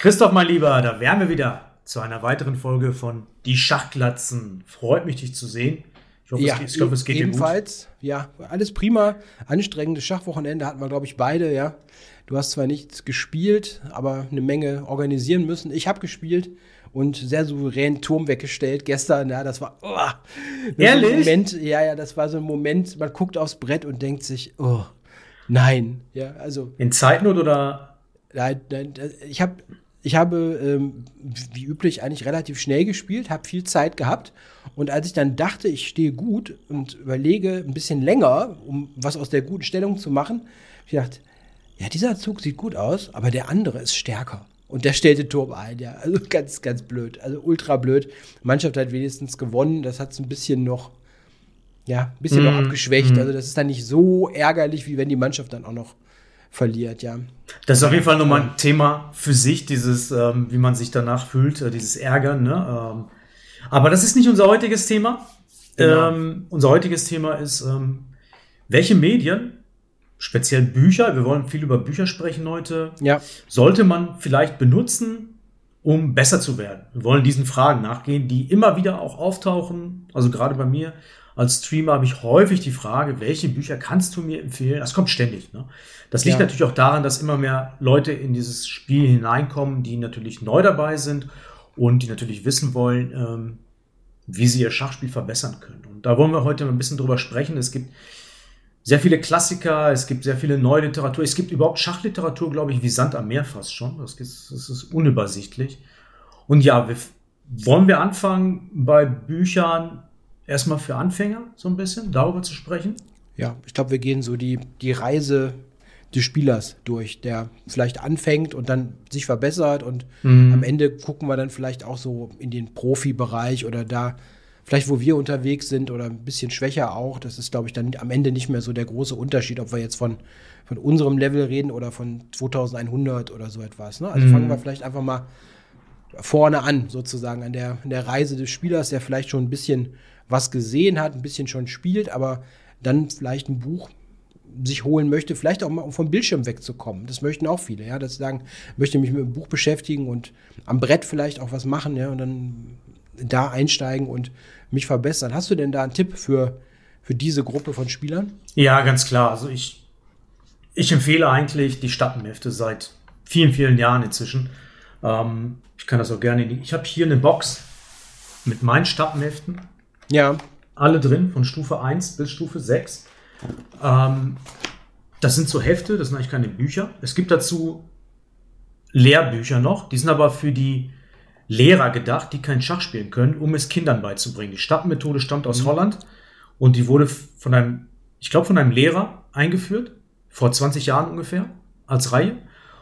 Christoph, mein Lieber, da wären wir wieder zu einer weiteren Folge von Die Schachglatzen. Freut mich, dich zu sehen. Ich hoffe, ja, es, geht, ich hoffe, es geht ebenfalls. Ja, alles prima. Anstrengendes Schachwochenende hatten wir, glaube ich, beide, ja. Du hast zwar nichts gespielt, aber eine Menge organisieren müssen. Ich habe gespielt und sehr souverän Turm weggestellt gestern. Ja, das war oh, ehrlich. Moment, ja, ja, das war so ein Moment. Man guckt aufs Brett und denkt sich, oh, nein, ja, also in Zeitnot oder? Nein, nein ich habe ich habe ähm, wie üblich eigentlich relativ schnell gespielt, habe viel Zeit gehabt und als ich dann dachte, ich stehe gut und überlege ein bisschen länger, um was aus der guten Stellung zu machen, ich dachte, ja, dieser Zug sieht gut aus, aber der andere ist stärker. Und der stellte Turm ein, ja. Also ganz, ganz blöd. Also ultra blöd. Die Mannschaft hat wenigstens gewonnen. Das hat es ein bisschen noch, ja, ein bisschen mm, noch mhm. abgeschwächt. Mm. Also das ist dann nicht so ärgerlich, wie wenn die Mannschaft dann auch noch verliert, ja. Das ist auf jeden Fall nochmal ein Thema für sich, dieses, ähm, wie man sich danach fühlt, äh, dieses Ärgern, ne? Ähm, aber das ist nicht unser heutiges Thema. Genau. Ähm, unser heutiges Thema ist, ähm, welche Medien speziell Bücher, wir wollen viel über Bücher sprechen heute, ja. sollte man vielleicht benutzen, um besser zu werden. Wir wollen diesen Fragen nachgehen, die immer wieder auch auftauchen. Also gerade bei mir als Streamer habe ich häufig die Frage, welche Bücher kannst du mir empfehlen? Das kommt ständig. Ne? Das liegt ja. natürlich auch daran, dass immer mehr Leute in dieses Spiel hineinkommen, die natürlich neu dabei sind und die natürlich wissen wollen, ähm, wie sie ihr Schachspiel verbessern können. Und da wollen wir heute ein bisschen drüber sprechen. Es gibt sehr viele Klassiker, es gibt sehr viele neue Literatur. Es gibt überhaupt Schachliteratur, glaube ich, wie Sand am Meer fast schon. Das ist, das ist unübersichtlich. Und ja, wir, wollen wir anfangen bei Büchern erstmal für Anfänger so ein bisschen darüber zu sprechen? Ja, ich glaube, wir gehen so die, die Reise des Spielers durch, der vielleicht anfängt und dann sich verbessert und mhm. am Ende gucken wir dann vielleicht auch so in den Profibereich oder da vielleicht wo wir unterwegs sind oder ein bisschen schwächer auch. Das ist, glaube ich, dann am Ende nicht mehr so der große Unterschied, ob wir jetzt von, von unserem Level reden oder von 2100 oder so etwas. Ne? Also mhm. fangen wir vielleicht einfach mal vorne an, sozusagen, an der, an der Reise des Spielers, der vielleicht schon ein bisschen was gesehen hat, ein bisschen schon spielt, aber dann vielleicht ein Buch sich holen möchte, vielleicht auch mal um vom Bildschirm wegzukommen. Das möchten auch viele, ja, dass sie sagen, möchte mich mit dem Buch beschäftigen und am Brett vielleicht auch was machen, ja, und dann da einsteigen und mich verbessern. Hast du denn da einen Tipp für, für diese Gruppe von Spielern? Ja, ganz klar. Also ich, ich empfehle eigentlich die Stappenhefte seit vielen, vielen Jahren inzwischen. Ähm, ich kann das auch gerne. Ich habe hier eine Box mit meinen Stappenheften. Ja. Alle drin, von Stufe 1 bis Stufe 6. Ähm, das sind so Hefte, das sind eigentlich keine Bücher. Es gibt dazu Lehrbücher noch, die sind aber für die Lehrer gedacht, die kein Schach spielen können, um es Kindern beizubringen. Die Stappenmethode stammt aus mhm. Holland und die wurde von einem, ich glaube, von einem Lehrer eingeführt, vor 20 Jahren ungefähr, als Reihe.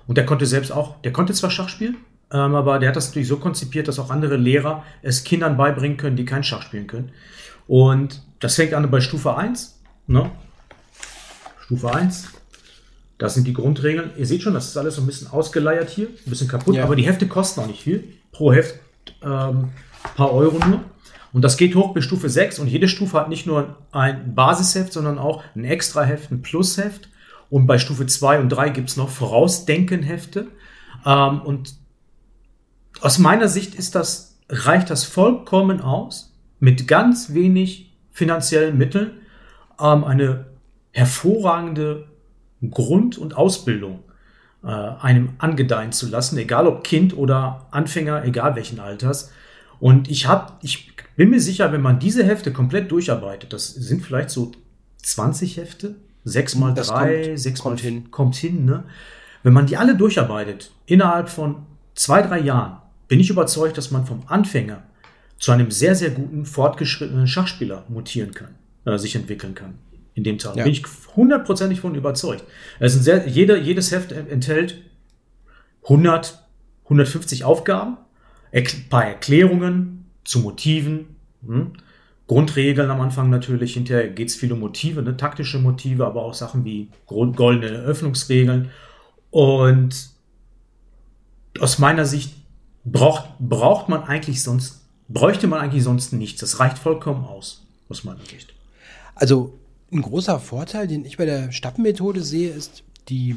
Und der konnte selbst auch, der konnte zwar Schach spielen, ähm, aber der hat das natürlich so konzipiert, dass auch andere Lehrer es Kindern beibringen können, die kein Schach spielen können. Und das fängt an bei Stufe 1. Ne? Stufe 1. Das sind die Grundregeln. Ihr seht schon, das ist alles so ein bisschen ausgeleiert hier, ein bisschen kaputt, ja. aber die Hefte kosten auch nicht viel pro Heft ähm, paar Euro nur. Und das geht hoch bis Stufe 6 und jede Stufe hat nicht nur ein Basisheft, sondern auch ein Extraheft, ein Plusheft. Und bei Stufe 2 und 3 gibt es noch Vorausdenkenhefte. Ähm, und aus meiner Sicht ist das, reicht das vollkommen aus, mit ganz wenig finanziellen Mitteln ähm, eine hervorragende Grund- und Ausbildung äh, einem angedeihen zu lassen, egal ob Kind oder Anfänger, egal welchen Alters. Und ich habe, ich bin mir sicher, wenn man diese Hefte komplett durcharbeitet, das sind vielleicht so 20 Hefte, 6 mal 3, 6 mal hin. kommt hin, ne? Wenn man die alle durcharbeitet, innerhalb von zwei, drei Jahren, bin ich überzeugt, dass man vom Anfänger zu einem sehr, sehr guten, fortgeschrittenen Schachspieler mutieren kann, äh, sich entwickeln kann in dem Teil. Ja. Bin ich hundertprozentig von überzeugt. Es sind sehr, jeder, jedes Heft enthält 100, 150 Aufgaben, ein paar Erklärungen zu Motiven, hm, Grundregeln am Anfang natürlich, hinterher geht es viel um Motive, ne, taktische Motive, aber auch Sachen wie goldene Öffnungsregeln. Und aus meiner Sicht braucht, braucht man eigentlich sonst, bräuchte man eigentlich sonst nichts. Das reicht vollkommen aus, aus meiner Sicht. Also ein großer Vorteil, den ich bei der Stappenmethode sehe, ist die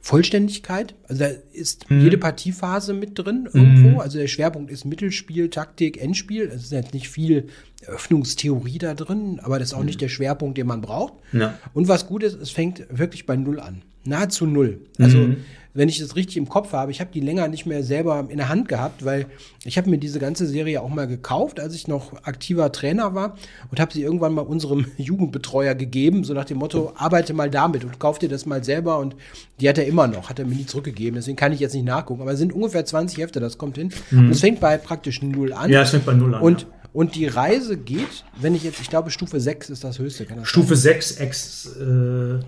Vollständigkeit. Also da ist mhm. jede Partiephase mit drin irgendwo. Mhm. Also der Schwerpunkt ist Mittelspiel, Taktik, Endspiel. Es ist jetzt nicht viel Öffnungstheorie da drin, aber das ist auch mhm. nicht der Schwerpunkt, den man braucht. Ja. Und was gut ist, es fängt wirklich bei Null an. Nahezu Null. Also mhm wenn ich das richtig im Kopf habe, ich habe die länger nicht mehr selber in der Hand gehabt, weil ich habe mir diese ganze Serie auch mal gekauft, als ich noch aktiver Trainer war und habe sie irgendwann mal unserem Jugendbetreuer gegeben, so nach dem Motto, arbeite mal damit und kauf dir das mal selber und die hat er immer noch, hat er mir nie zurückgegeben, deswegen kann ich jetzt nicht nachgucken, aber es sind ungefähr 20 Hefte, das kommt hin mhm. und es fängt bei praktisch null an. Ja, es fängt bei null an. Und ja. Und die Reise geht, wenn ich jetzt, ich glaube, Stufe 6 ist das höchste. Das Stufe sein? 6 ex, äh,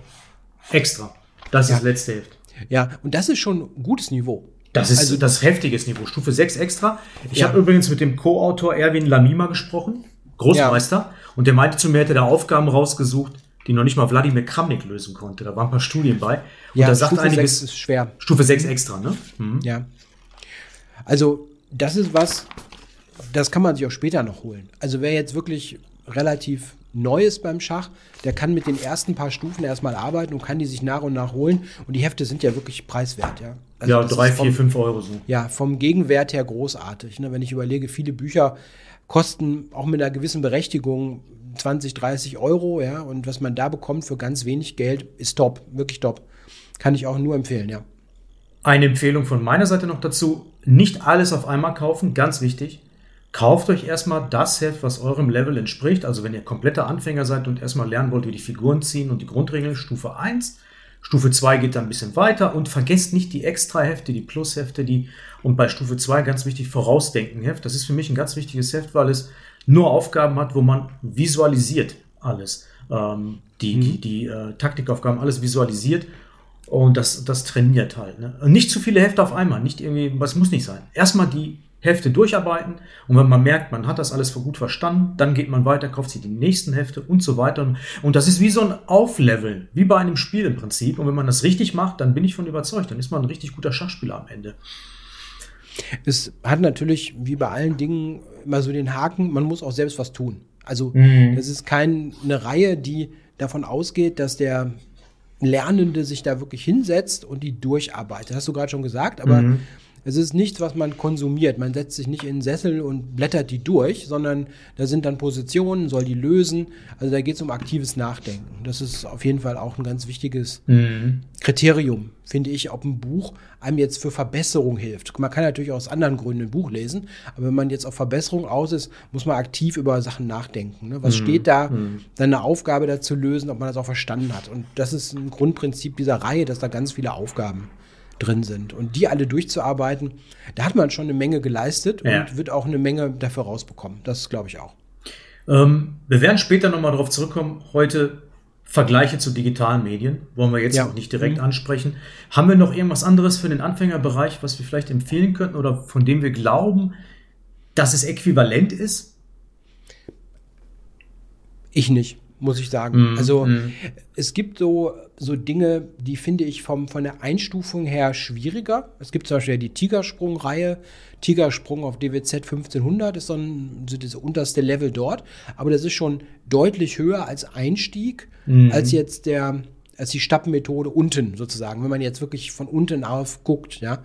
extra. Das ja. ist letzte Heft. Ja, und das ist schon ein gutes Niveau. Das ist also, das heftiges Niveau. Stufe 6 extra. Ich ja. habe übrigens mit dem Co-Autor Erwin Lamima gesprochen, Großmeister, ja. und der meinte zu mir, hätte da Aufgaben rausgesucht, die noch nicht mal Wladimir Kramnik lösen konnte. Da waren ein paar Studien bei. Und ja, da sagt Stufe einiges. 6 ist schwer. Stufe 6 extra, ne? Mhm. Ja. Also, das ist was, das kann man sich auch später noch holen. Also, wer jetzt wirklich relativ Neues beim Schach, der kann mit den ersten paar Stufen erstmal arbeiten und kann die sich nach und nach holen. Und die Hefte sind ja wirklich preiswert, ja. Also ja, drei, vier, fünf Euro so. Ja, vom Gegenwert her großartig. Ne? Wenn ich überlege, viele Bücher kosten auch mit einer gewissen Berechtigung 20, 30 Euro, ja. Und was man da bekommt für ganz wenig Geld, ist top, wirklich top. Kann ich auch nur empfehlen, ja. Eine Empfehlung von meiner Seite noch dazu: Nicht alles auf einmal kaufen, ganz wichtig. Kauft euch erstmal das Heft, was eurem Level entspricht. Also wenn ihr kompletter Anfänger seid und erstmal lernen wollt, wie die Figuren ziehen und die Grundregeln, Stufe 1. Stufe 2 geht dann ein bisschen weiter und vergesst nicht die Extra-Hefte, die Plus-Hefte, die und bei Stufe 2 ganz wichtig Vorausdenken-Heft. Das ist für mich ein ganz wichtiges Heft, weil es nur Aufgaben hat, wo man visualisiert alles. Ähm, die, mhm. die, die äh, Taktikaufgaben, alles visualisiert und das, das trainiert halt. Ne? Nicht zu viele Hefte auf einmal, nicht irgendwie, was muss nicht sein. Erstmal die Hefte durcharbeiten und wenn man merkt, man hat das alles gut verstanden, dann geht man weiter, kauft sich die nächsten Hefte und so weiter. Und das ist wie so ein Aufleveln, wie bei einem Spiel im Prinzip. Und wenn man das richtig macht, dann bin ich von überzeugt, dann ist man ein richtig guter Schachspieler am Ende. Es hat natürlich, wie bei allen Dingen, immer so den Haken, man muss auch selbst was tun. Also, mhm. das ist keine Reihe, die davon ausgeht, dass der Lernende sich da wirklich hinsetzt und die durcharbeitet. Das hast du gerade schon gesagt, aber mhm. Es ist nichts, was man konsumiert. Man setzt sich nicht in den Sessel und blättert die durch, sondern da sind dann Positionen, soll die lösen. Also da geht es um aktives Nachdenken. Das ist auf jeden Fall auch ein ganz wichtiges mhm. Kriterium, finde ich, ob ein Buch einem jetzt für Verbesserung hilft. Man kann natürlich aus anderen Gründen ein Buch lesen, aber wenn man jetzt auf Verbesserung aus ist, muss man aktiv über Sachen nachdenken. Ne? Was mhm. steht da, mhm. dann eine Aufgabe dazu lösen, ob man das auch verstanden hat. Und das ist ein Grundprinzip dieser Reihe, dass da ganz viele Aufgaben drin sind. Und die alle durchzuarbeiten, da hat man schon eine Menge geleistet ja. und wird auch eine Menge dafür rausbekommen. Das glaube ich auch. Ähm, wir werden später nochmal darauf zurückkommen. Heute Vergleiche zu digitalen Medien. Wollen wir jetzt ja. noch nicht direkt mhm. ansprechen. Haben wir noch irgendwas anderes für den Anfängerbereich, was wir vielleicht empfehlen könnten oder von dem wir glauben, dass es äquivalent ist? Ich nicht muss ich sagen. Mm, also mm. es gibt so, so Dinge, die finde ich vom, von der Einstufung her schwieriger. Es gibt zum Beispiel die Tigersprung-Reihe. Tigersprung auf DWZ 1500 ist dann so das unterste Level dort. Aber das ist schon deutlich höher als Einstieg, mm. als jetzt der als die Stappenmethode unten sozusagen, wenn man jetzt wirklich von unten auf guckt, ja.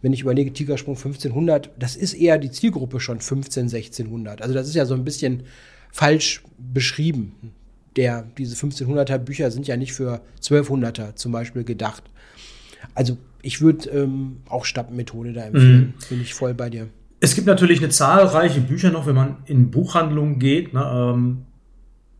Wenn ich überlege, Tigersprung 1500, das ist eher die Zielgruppe schon 15, 1600. Also das ist ja so ein bisschen falsch beschrieben der, diese 1500er Bücher sind ja nicht für 1200er zum Beispiel gedacht. Also ich würde ähm, auch Stappenmethode da empfehlen. Mhm. Bin ich voll bei dir. Es gibt natürlich eine zahlreiche Bücher noch, wenn man in Buchhandlungen geht. Ne, ähm,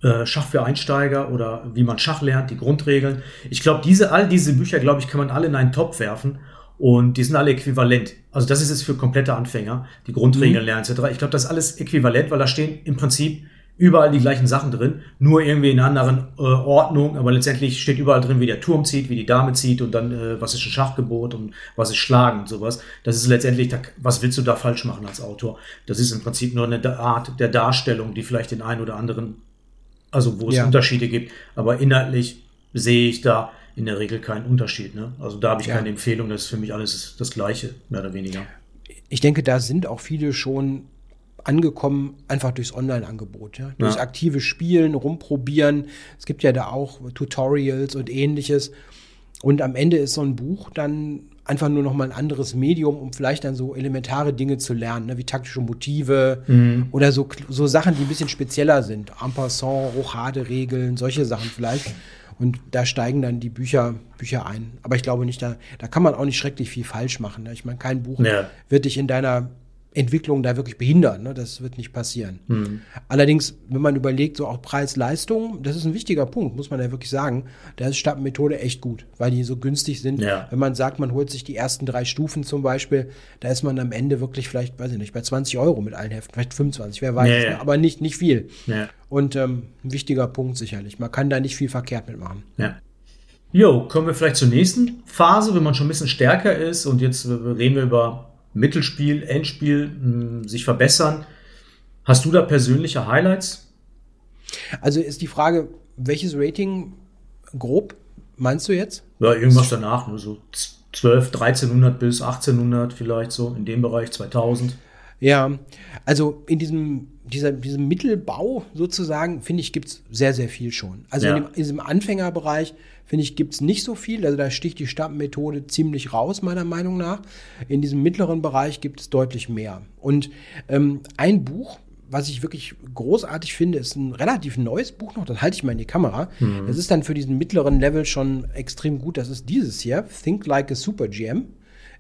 äh, Schach für Einsteiger oder wie man Schach lernt, die Grundregeln. Ich glaube, diese, all diese Bücher, glaube ich, kann man alle in einen Topf werfen und die sind alle äquivalent. Also das ist jetzt für komplette Anfänger, die Grundregeln mhm. lernen etc. Ich glaube, das ist alles äquivalent, weil da stehen im Prinzip überall die gleichen Sachen drin, nur irgendwie in einer anderen äh, Ordnung, aber letztendlich steht überall drin, wie der Turm zieht, wie die Dame zieht und dann, äh, was ist ein Schachgebot und was ist Schlagen und sowas. Das ist letztendlich, da, was willst du da falsch machen als Autor? Das ist im Prinzip nur eine Art der Darstellung, die vielleicht den einen oder anderen, also wo es ja. Unterschiede gibt, aber inhaltlich sehe ich da in der Regel keinen Unterschied. Ne? Also da habe ich ja. keine Empfehlung, das ist für mich alles das Gleiche, mehr oder weniger. Ich denke, da sind auch viele schon angekommen, einfach durchs Online-Angebot, ja? durchs ja. aktive Spielen, rumprobieren. Es gibt ja da auch Tutorials und ähnliches. Und am Ende ist so ein Buch dann einfach nur noch mal ein anderes Medium, um vielleicht dann so elementare Dinge zu lernen, ne, wie taktische Motive mhm. oder so, so Sachen, die ein bisschen spezieller sind. En passant, Rochade-Regeln, solche Sachen vielleicht. Und da steigen dann die Bücher, Bücher ein. Aber ich glaube nicht, da, da kann man auch nicht schrecklich viel falsch machen. Ne? Ich meine, kein Buch ja. wird dich in deiner Entwicklung da wirklich behindern. Ne? Das wird nicht passieren. Mhm. Allerdings, wenn man überlegt, so auch Preis-Leistung, das ist ein wichtiger Punkt, muss man ja wirklich sagen. Da ist Stappenmethode echt gut, weil die so günstig sind. Ja. Wenn man sagt, man holt sich die ersten drei Stufen zum Beispiel, da ist man am Ende wirklich vielleicht, weiß ich nicht, bei 20 Euro mit allen Heften, vielleicht 25, wer weiß, ja, ja. aber nicht, nicht viel. Und ähm, ein wichtiger Punkt sicherlich. Man kann da nicht viel verkehrt mitmachen. Ja. Jo, kommen wir vielleicht zur nächsten Phase, wenn man schon ein bisschen stärker ist und jetzt reden wir über Mittelspiel, Endspiel mh, hm, sich verbessern. Hast du da persönliche Highlights? Also ist die Frage, welches Rating grob meinst du jetzt? Ja, irgendwas danach, nur so 12, 1300 bis 1800 vielleicht so, in dem Bereich 2000. Ja, also in diesem, dieser, diesem Mittelbau sozusagen, finde ich, gibt es sehr, sehr viel schon. Also ja. in, dem, in diesem Anfängerbereich finde ich, gibt es nicht so viel. Also da sticht die Stammmethode ziemlich raus, meiner Meinung nach. In diesem mittleren Bereich gibt es deutlich mehr. Und ähm, ein Buch, was ich wirklich großartig finde, ist ein relativ neues Buch noch. Das halte ich mal in die Kamera. Mhm. Das ist dann für diesen mittleren Level schon extrem gut. Das ist dieses hier, Think Like a Super GM.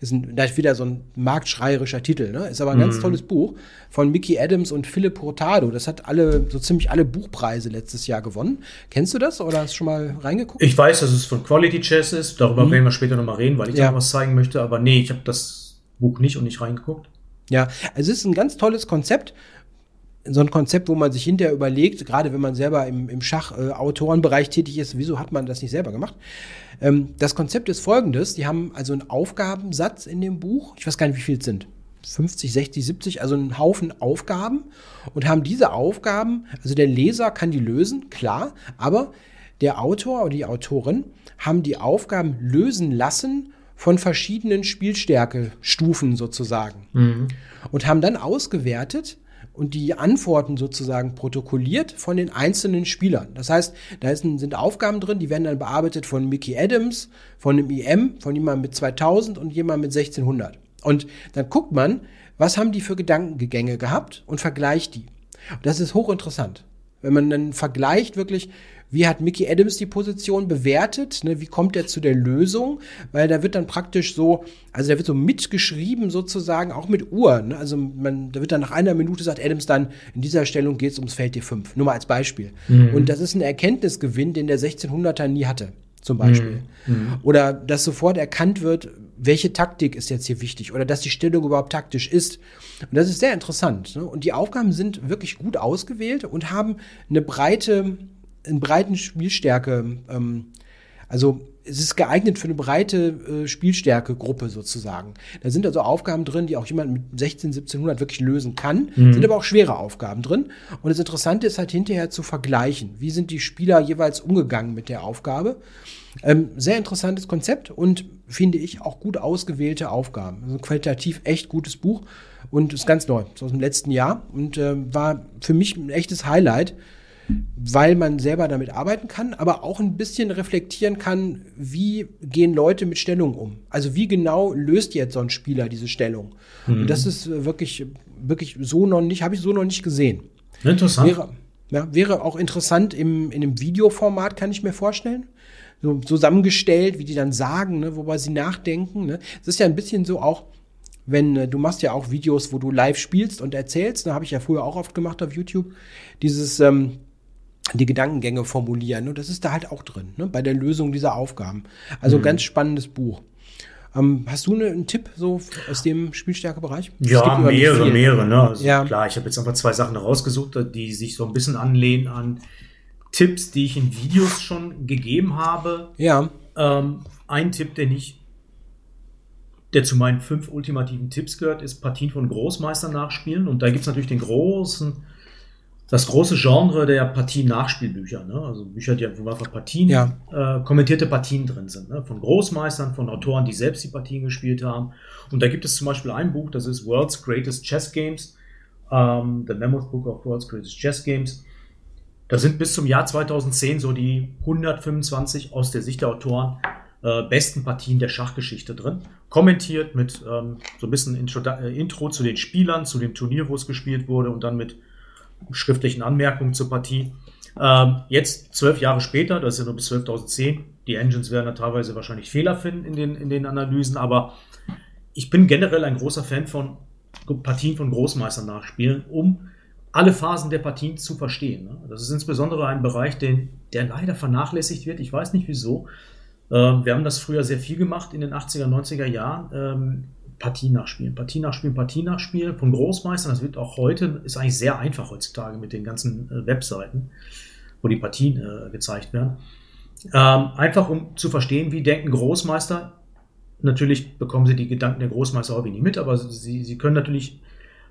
Ist ein, da ist wieder so ein marktschreierischer Titel, ne? Ist aber ein mhm. ganz tolles Buch von Mickey Adams und Philip Hurtado. Das hat alle, so ziemlich alle Buchpreise letztes Jahr gewonnen. Kennst du das oder hast du schon mal reingeguckt? Ich weiß, dass es von Quality Chess ist. Darüber mhm. werden wir später nochmal reden, weil ich ja. da was zeigen möchte. Aber nee, ich habe das Buch nicht und nicht reingeguckt. Ja, also es ist ein ganz tolles Konzept so ein Konzept, wo man sich hinterher überlegt, gerade wenn man selber im, im Schach-Autorenbereich äh, tätig ist, wieso hat man das nicht selber gemacht? Ähm, das Konzept ist folgendes: Die haben also einen Aufgabensatz in dem Buch. Ich weiß gar nicht, wie viel es sind. 50, 60, 70, also einen Haufen Aufgaben und haben diese Aufgaben, also der Leser kann die lösen, klar, aber der Autor oder die Autorin haben die Aufgaben lösen lassen von verschiedenen Spielstärkestufen sozusagen mhm. und haben dann ausgewertet, und die Antworten sozusagen protokolliert von den einzelnen Spielern. Das heißt, da sind Aufgaben drin, die werden dann bearbeitet von Mickey Adams, von einem IM, von jemandem mit 2000 und jemandem mit 1600. Und dann guckt man, was haben die für Gedankengänge gehabt und vergleicht die. Das ist hochinteressant. Wenn man dann vergleicht wirklich, wie hat Mickey Adams die Position bewertet, ne, wie kommt er zu der Lösung, weil da wird dann praktisch so, also da wird so mitgeschrieben sozusagen, auch mit Uhr, ne? also man, da wird dann nach einer Minute sagt Adams dann, in dieser Stellung geht es ums Feld D5, nur mal als Beispiel. Mhm. Und das ist ein Erkenntnisgewinn, den der 1600er nie hatte zum Beispiel. Mhm. mhm. Oder dass sofort erkannt wird, welche Taktik ist jetzt hier wichtig oder dass die Stellung überhaupt taktisch ist. Und das ist sehr interessant. Ne? Und die Aufgaben sind wirklich gut ausgewählt und haben eine breite in breiten Spielstärke, ähm, also es ist geeignet für eine breite äh, Spielstärke-Gruppe sozusagen. Da sind also Aufgaben drin, die auch jemand mit 16, 1700 wirklich lösen kann, mhm. sind aber auch schwere Aufgaben drin. Und das Interessante ist halt hinterher zu vergleichen. Wie sind die Spieler jeweils umgegangen mit der Aufgabe? Ähm, sehr interessantes Konzept und finde ich auch gut ausgewählte Aufgaben. Also qualitativ echt gutes Buch und ist ganz neu, ist aus dem letzten Jahr und äh, war für mich ein echtes Highlight weil man selber damit arbeiten kann, aber auch ein bisschen reflektieren kann, wie gehen Leute mit Stellung um. Also wie genau löst jetzt so ein Spieler diese Stellung? Mhm. Und das ist wirklich, wirklich so noch nicht, habe ich so noch nicht gesehen. Interessant. Wäre, ja, wäre auch interessant im, in einem Videoformat, kann ich mir vorstellen. So zusammengestellt, wie die dann sagen, ne, wobei sie nachdenken. Ne. Es ist ja ein bisschen so auch, wenn äh, du machst ja auch Videos, wo du live spielst und erzählst, da ne, habe ich ja früher auch oft gemacht auf YouTube, dieses ähm, die Gedankengänge formulieren. Und das ist da halt auch drin, ne, bei der Lösung dieser Aufgaben. Also mhm. ganz spannendes Buch. Ähm, hast du ne, einen Tipp so aus dem Spielstärkebereich? Ja, mehrere, mehrere. Ne? Also ja. Klar, ich habe jetzt einfach zwei Sachen rausgesucht, die sich so ein bisschen anlehnen an Tipps, die ich in Videos schon gegeben habe. Ja. Ähm, ein Tipp, den ich, der zu meinen fünf ultimativen Tipps gehört, ist Partien von Großmeistern nachspielen. Und da gibt es natürlich den großen das große Genre der Partien-Nachspielbücher, ne? also Bücher, die einfach Partien, ja. äh, kommentierte Partien drin sind, ne? von Großmeistern, von Autoren, die selbst die Partien gespielt haben. Und da gibt es zum Beispiel ein Buch, das ist World's Greatest Chess Games, ähm, The Mammoth Book of World's Greatest Chess Games. Da sind bis zum Jahr 2010 so die 125 aus der Sicht der Autoren äh, besten Partien der Schachgeschichte drin. Kommentiert mit ähm, so ein bisschen Intro, äh, Intro zu den Spielern, zu dem Turnier, wo es gespielt wurde und dann mit schriftlichen Anmerkungen zur Partie. Ähm, jetzt, zwölf Jahre später, das ist ja nur bis 12.010, die Engines werden da teilweise wahrscheinlich Fehler finden in den, in den Analysen, aber ich bin generell ein großer Fan von Partien von Großmeistern nachspielen, um alle Phasen der Partien zu verstehen. Ne? Das ist insbesondere ein Bereich, den, der leider vernachlässigt wird. Ich weiß nicht wieso. Ähm, wir haben das früher sehr viel gemacht in den 80er, 90er Jahren. Ähm, Partien nachspielen, Partien nachspielen, Partien nachspielen von Großmeistern. Das wird auch heute, ist eigentlich sehr einfach heutzutage mit den ganzen äh, Webseiten, wo die Partien äh, gezeigt werden. Ähm, einfach um zu verstehen, wie denken Großmeister. Natürlich bekommen sie die Gedanken der Großmeister häufig nicht mit, aber sie, sie können natürlich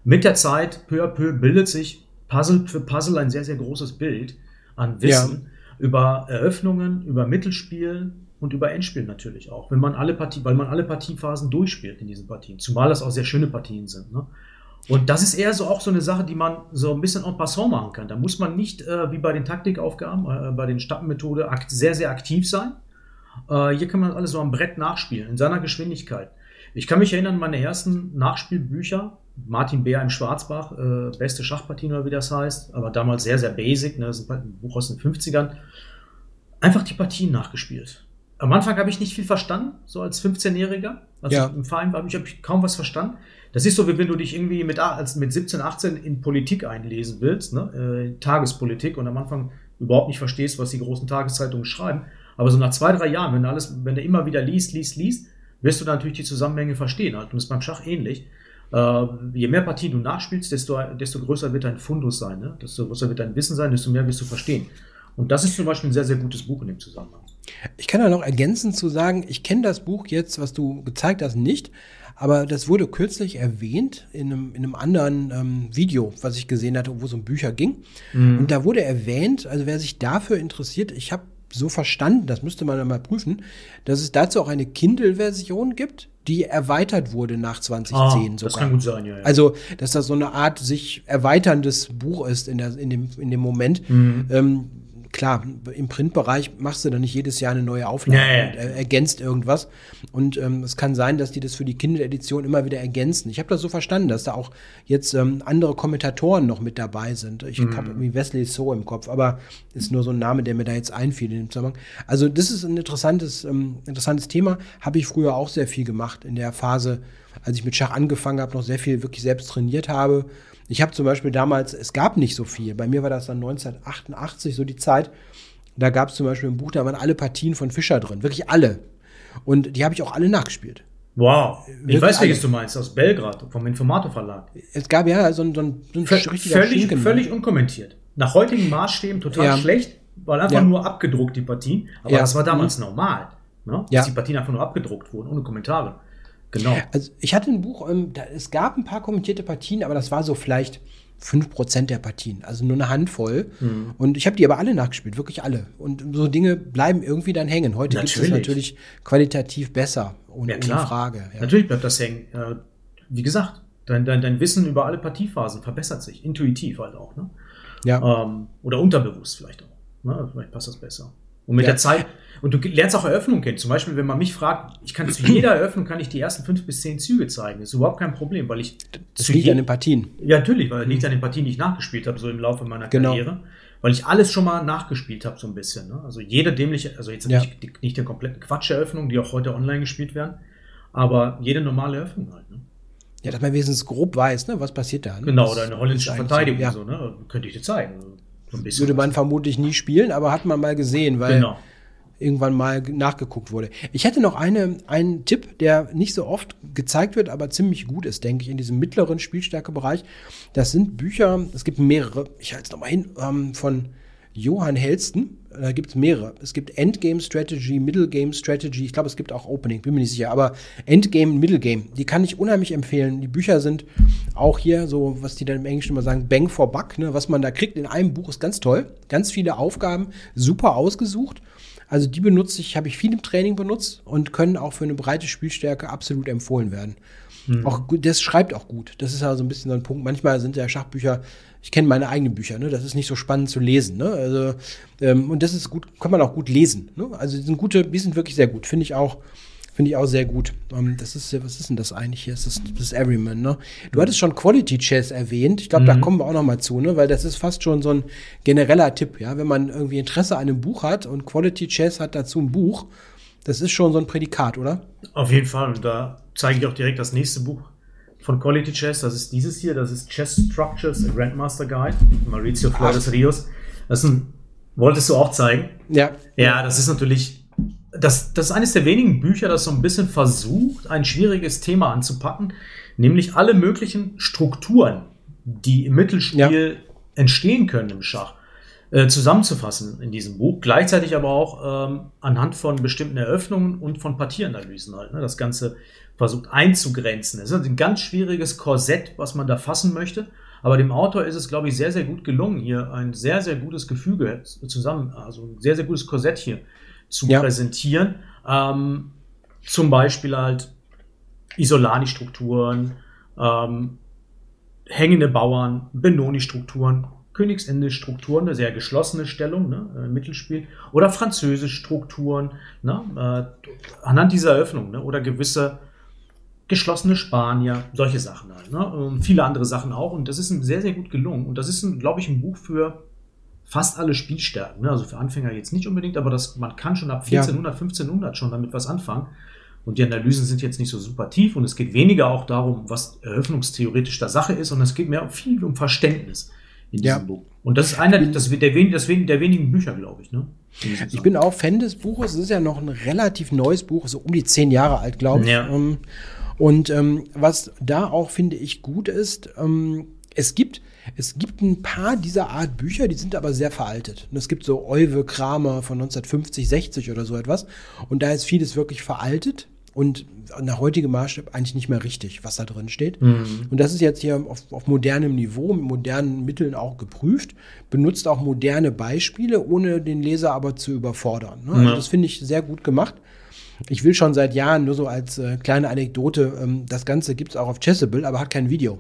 mit der Zeit, peu à peu, bildet sich Puzzle für Puzzle ein sehr, sehr großes Bild an Wissen ja. über Eröffnungen, über Mittelspiel und über Endspiel natürlich auch, wenn man alle Partie, weil man alle Partiephasen durchspielt in diesen Partien, zumal das auch sehr schöne Partien sind. Ne? Und das ist eher so auch so eine Sache, die man so ein bisschen en passant machen kann. Da muss man nicht äh, wie bei den Taktikaufgaben, äh, bei den Stappenmethode sehr, sehr aktiv sein. Äh, hier kann man alles so am Brett nachspielen, in seiner Geschwindigkeit. Ich kann mich erinnern, meine ersten Nachspielbücher, Martin Beer im Schwarzbach, äh, beste Schachpartien oder wie das heißt, aber damals sehr, sehr basic, ne, das ist ein Buch aus den 50ern, einfach die Partien nachgespielt. Am Anfang habe ich nicht viel verstanden, so als 15-Jähriger. Also ja. im Verein habe ich, hab ich kaum was verstanden. Das ist so, wie wenn du dich irgendwie mit, als mit 17, 18 in Politik einlesen willst, ne? äh, Tagespolitik und am Anfang überhaupt nicht verstehst, was die großen Tageszeitungen schreiben. Aber so nach zwei, drei Jahren, wenn du alles, wenn du immer wieder liest, liest, liest, wirst du natürlich die Zusammenhänge verstehen. Und das ist beim Schach ähnlich. Äh, je mehr Partien du nachspielst, desto, desto größer wird dein Fundus sein, ne? desto größer wird dein Wissen sein, desto mehr wirst du verstehen. Und das ist zum Beispiel ein sehr, sehr gutes Buch in dem Zusammenhang. Ich kann da noch ergänzend zu sagen, ich kenne das Buch jetzt, was du gezeigt hast, nicht, aber das wurde kürzlich erwähnt in einem, in einem anderen ähm, Video, was ich gesehen hatte, wo es um Bücher ging. Mhm. Und da wurde erwähnt, also wer sich dafür interessiert, ich habe so verstanden, das müsste man mal prüfen, dass es dazu auch eine Kindle-Version gibt, die erweitert wurde nach 2010 ah, sogar. Das kann gut sein, ja, ja, Also, dass das so eine Art sich erweiterndes Buch ist in, der, in, dem, in dem Moment. Mhm. Ähm, klar, im Printbereich machst du dann nicht jedes Jahr eine neue Auflage ja. und ergänzt irgendwas. Und ähm, es kann sein, dass die das für die Kindle-Edition immer wieder ergänzen. Ich habe das so verstanden, dass da auch jetzt ähm, andere Kommentatoren noch mit dabei sind. Ich mhm. habe irgendwie Wesley So im Kopf, aber ist nur so ein Name, der mir da jetzt einfiel in dem Zusammenhang. Also das ist ein interessantes, ähm, interessantes Thema. Habe ich früher auch sehr viel gemacht in der Phase, als ich mit Schach angefangen habe, noch sehr viel wirklich selbst trainiert habe ich habe zum Beispiel damals, es gab nicht so viel. Bei mir war das dann 1988 so die Zeit. Da gab es zum Beispiel ein Buch, da waren alle Partien von Fischer drin, wirklich alle. Und die habe ich auch alle nachgespielt. Wow. Ich weiß, welches du meinst, aus Belgrad, vom Informator Verlag. Es gab ja so ein, so ein, so ein richtiger völlig, völlig unkommentiert. Nach heutigen Maßstäben total ja. schlecht, weil einfach ja. nur abgedruckt die Partien. Aber ja. das war damals mhm. normal, ne? dass die Partien einfach nur abgedruckt wurden, ohne Kommentare. Genau. Also ich hatte ein Buch, ähm, da, es gab ein paar kommentierte Partien, aber das war so vielleicht 5% der Partien, also nur eine Handvoll. Mhm. Und ich habe die aber alle nachgespielt, wirklich alle. Und so Dinge bleiben irgendwie dann hängen. Heute gibt es natürlich qualitativ besser, ohne, ja, ohne Frage. Ja. Natürlich bleibt das hängen. Äh, wie gesagt, dein, dein, dein Wissen über alle Partiephasen verbessert sich, intuitiv halt auch. Ne? Ja. Ähm, oder unterbewusst vielleicht auch. Ne? Vielleicht passt das besser. Und mit ja. der Zeit, und du lernst auch Eröffnungen kennen. Zum Beispiel, wenn man mich fragt, ich kann zu jeder Eröffnung kann ich die ersten fünf bis zehn Züge zeigen. Das ist überhaupt kein Problem, weil ich. Das liegt an den Partien. Ja, natürlich, weil es liegt an den Partien, die ich nachgespielt habe, so im Laufe meiner genau. Karriere. Weil ich alles schon mal nachgespielt habe, so ein bisschen. Ne? Also jede dämliche, also jetzt ja. nicht, nicht der kompletten Quatsch-Eröffnung, die auch heute online gespielt werden, aber jede normale Eröffnung halt. Ne? Ja, dass man wenigstens grob weiß, ne, was passiert da. Ne? Genau, oder eine holländische Verteidigung, so, ja. so, ne? Könnte ich dir zeigen. So Würde man vermutlich nie spielen, aber hat man mal gesehen, weil genau irgendwann mal nachgeguckt wurde. Ich hätte noch eine, einen Tipp, der nicht so oft gezeigt wird, aber ziemlich gut ist, denke ich, in diesem mittleren Spielstärkebereich. Das sind Bücher, es gibt mehrere, ich halte es nochmal hin, ähm, von Johann Helston. Da gibt es mehrere. Es gibt Endgame Strategy, Middle Game Strategy. Ich glaube, es gibt auch Opening, bin mir nicht sicher. Aber Endgame, Middle Game, die kann ich unheimlich empfehlen. Die Bücher sind auch hier so, was die dann im Englischen immer sagen, Bang for Buck. Ne? Was man da kriegt in einem Buch ist ganz toll. Ganz viele Aufgaben, super ausgesucht. Also die benutze ich, habe ich viel im Training benutzt und können auch für eine breite Spielstärke absolut empfohlen werden. Mhm. Auch das schreibt auch gut. Das ist ja so ein bisschen so ein Punkt. Manchmal sind ja Schachbücher, ich kenne meine eigenen Bücher, ne? Das ist nicht so spannend zu lesen, ne? Also, ähm, und das ist gut, kann man auch gut lesen. Ne? Also die sind gute, die sind wirklich sehr gut. Finde ich auch. Finde ich auch sehr gut. Um, ähm, das ist, was ist denn das eigentlich hier? Das ist, das ist Everyman, ne? Du hattest schon Quality Chess erwähnt. Ich glaube, mhm. da kommen wir auch noch mal zu, ne? Weil das ist fast schon so ein genereller Tipp, ja? Wenn man irgendwie Interesse an einem Buch hat und Quality Chess hat dazu ein Buch, das ist schon so ein Prädikat, oder? Auf jeden Fall. Und da zeige ich auch direkt das nächste Buch von Quality Chess. Das ist dieses hier. Das ist Chess Structures, a Grandmaster Guide. Maurizio Flores Rios. Das ist ein, wolltest du auch zeigen? Ja. Ja, das ist natürlich, das, das ist eines der wenigen Bücher, das so ein bisschen versucht, ein schwieriges Thema anzupacken. Nämlich alle möglichen Strukturen, die im Mittelspiel ja. entstehen können im Schach. Äh, zusammenzufassen in diesem Buch. Gleichzeitig aber auch ähm, anhand von bestimmten Eröffnungen und von Partieanalysen halt. Ne? Das Ganze versucht einzugrenzen. Es ist ein ganz schwieriges Korsett, was man da fassen möchte. Aber dem Autor ist es, glaube ich, sehr, sehr gut gelungen, hier ein sehr, sehr gutes Gefüge zusammen, also ein sehr, sehr gutes Korsett hier zu ja. präsentieren. Ähm, zum Beispiel halt Isolani-Strukturen, ähm, hängende Bauern, Benoni-Strukturen, Königsende-Strukturen, eine sehr geschlossene Stellung, ne, äh, Mittelspiel, oder französische Strukturen, ne, äh, anhand dieser Eröffnung, ne, oder gewisse geschlossene Spanier, solche Sachen halt, ne, und viele andere Sachen auch. Und das ist ein sehr, sehr gut gelungen. Und das ist, glaube ich, ein Buch für fast alle Spielstärken. Ne? Also für Anfänger jetzt nicht unbedingt, aber das, man kann schon ab 1400, ja. 1500 schon damit was anfangen. Und die Analysen sind jetzt nicht so super tief und es geht weniger auch darum, was eröffnungstheoretisch der Sache ist, sondern es geht mehr viel um Verständnis in diesem ja. Buch. Und das ist einer das, der, das der wenigen Bücher, glaube ich. Ne? Ich bin auch Fan des Buches. Es ist ja noch ein relativ neues Buch, so um die zehn Jahre alt, glaube ich. Ja. Und ähm, was da auch, finde ich, gut ist, ähm, es gibt es gibt ein paar dieser Art Bücher, die sind aber sehr veraltet. Und es gibt so Euwe Kramer von 1950, 60 oder so etwas. Und da ist vieles wirklich veraltet und nach heutigem Maßstab eigentlich nicht mehr richtig, was da drin steht. Mhm. Und das ist jetzt hier auf, auf, modernem Niveau, mit modernen Mitteln auch geprüft, benutzt auch moderne Beispiele, ohne den Leser aber zu überfordern. Ne? Also das finde ich sehr gut gemacht. Ich will schon seit Jahren, nur so als äh, kleine Anekdote, ähm, das Ganze gibt es auch auf Chessable, aber hat kein Video.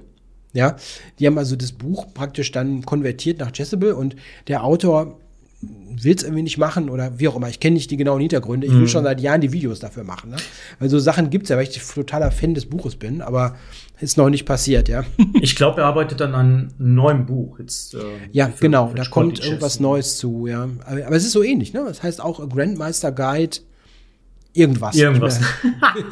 Ja, die haben also das Buch praktisch dann konvertiert nach Chessable und der Autor will es irgendwie nicht machen oder wie auch immer. Ich kenne nicht die genauen Hintergründe. Ich will mhm. schon seit Jahren die Videos dafür machen. Ne? Weil so Sachen gibt es ja, weil ich totaler Fan des Buches bin, aber ist noch nicht passiert, ja. ich glaube, er arbeitet dann an einem neuen Buch. Jetzt, äh, ja, für, genau, für da kommt irgendwas Neues zu, ja. Aber, aber, es ist so ähnlich, ne? Das heißt auch Grandmeister Guide irgendwas. Irgendwas.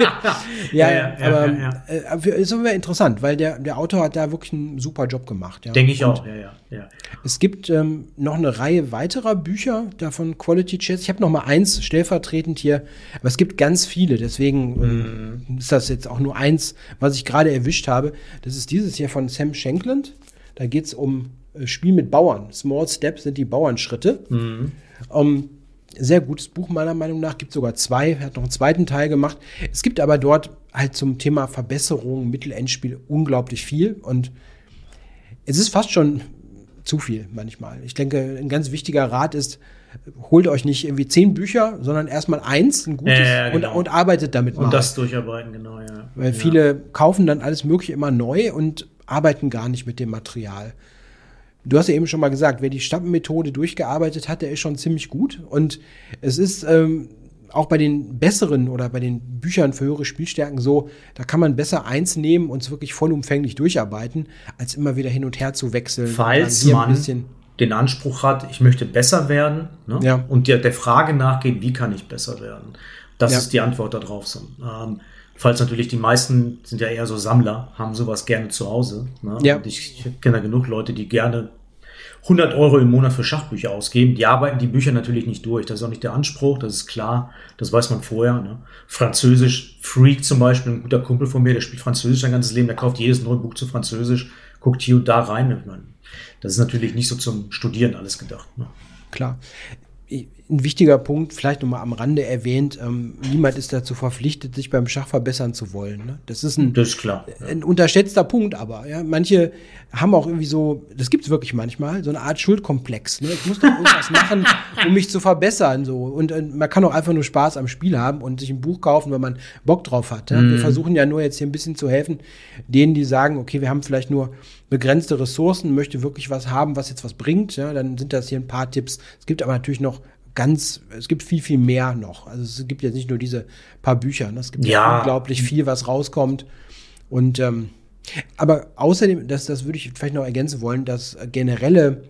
ja, ja, ja, aber ja, ja. Äh, ist aber interessant, weil der, der Autor hat da wirklich einen super Job gemacht. Ja. Denke ich Und auch, ja, ja, ja. Es gibt ähm, noch eine Reihe weiterer Bücher davon Quality Chess. Ich habe noch mal eins stellvertretend hier, aber es gibt ganz viele, deswegen mm. ist das jetzt auch nur eins, was ich gerade erwischt habe. Das ist dieses hier von Sam Shankland. Da geht es um äh, Spiel mit Bauern. Small Steps sind die Bauernschritte. Mm. Um, sehr gutes Buch meiner Meinung nach. Gibt sogar zwei. Er hat noch einen zweiten Teil gemacht. Es gibt aber dort halt zum Thema Verbesserung, Mittelendspiel unglaublich viel. Und es ist fast schon zu viel manchmal. Ich denke, ein ganz wichtiger Rat ist, holt euch nicht irgendwie zehn Bücher, sondern erstmal eins, ein gutes, ja, ja, genau. und, und, arbeitet damit mal. Und das durcharbeiten, genau, ja. Weil viele kaufen dann alles Mögliche immer neu und arbeiten gar nicht mit dem Material. Du hast ja eben schon mal gesagt, wer die Stampenmethode durchgearbeitet hat, der ist schon ziemlich gut. Und es ist ähm, auch bei den besseren oder bei den Büchern für höhere Spielstärken so, da kann man besser eins nehmen und es wirklich vollumfänglich durcharbeiten, als immer wieder hin und her zu wechseln. Falls man den Anspruch hat, ich möchte besser werden ne? ja. und der, der Frage nachgeht, wie kann ich besser werden? Das ja. ist die Antwort darauf. Ähm, Falls natürlich die meisten sind ja eher so Sammler, haben sowas gerne zu Hause. Ne? Ja. Und ich, ich kenne da genug Leute, die gerne 100 Euro im Monat für Schachbücher ausgeben. Die arbeiten die Bücher natürlich nicht durch. Das ist auch nicht der Anspruch, das ist klar. Das weiß man vorher. Ne? Französisch, Freak zum Beispiel, ein guter Kumpel von mir, der spielt Französisch sein ganzes Leben, der kauft jedes neue Buch zu Französisch, guckt hier und da rein. Das ist natürlich nicht so zum Studieren alles gedacht. Ne? Klar ein wichtiger Punkt, vielleicht nochmal am Rande erwähnt, ähm, niemand ist dazu verpflichtet, sich beim Schach verbessern zu wollen. Ne? Das ist ein, das ist klar, ja. ein unterschätzter Punkt, aber ja, manche haben auch irgendwie so, das gibt es wirklich manchmal, so eine Art Schuldkomplex. Ne? Ich muss doch irgendwas machen, um mich zu verbessern. So. Und äh, man kann auch einfach nur Spaß am Spiel haben und sich ein Buch kaufen, wenn man Bock drauf hat. Ja? Mhm. Wir versuchen ja nur jetzt hier ein bisschen zu helfen, denen, die sagen, okay, wir haben vielleicht nur begrenzte Ressourcen, möchte wirklich was haben, was jetzt was bringt. Ja? Dann sind das hier ein paar Tipps. Es gibt aber natürlich noch ganz, es gibt viel, viel mehr noch. Also es gibt jetzt nicht nur diese paar Bücher, ne? es gibt ja. unglaublich viel, was rauskommt. Und ähm, aber außerdem, das, das würde ich vielleicht noch ergänzen wollen, dass generelle,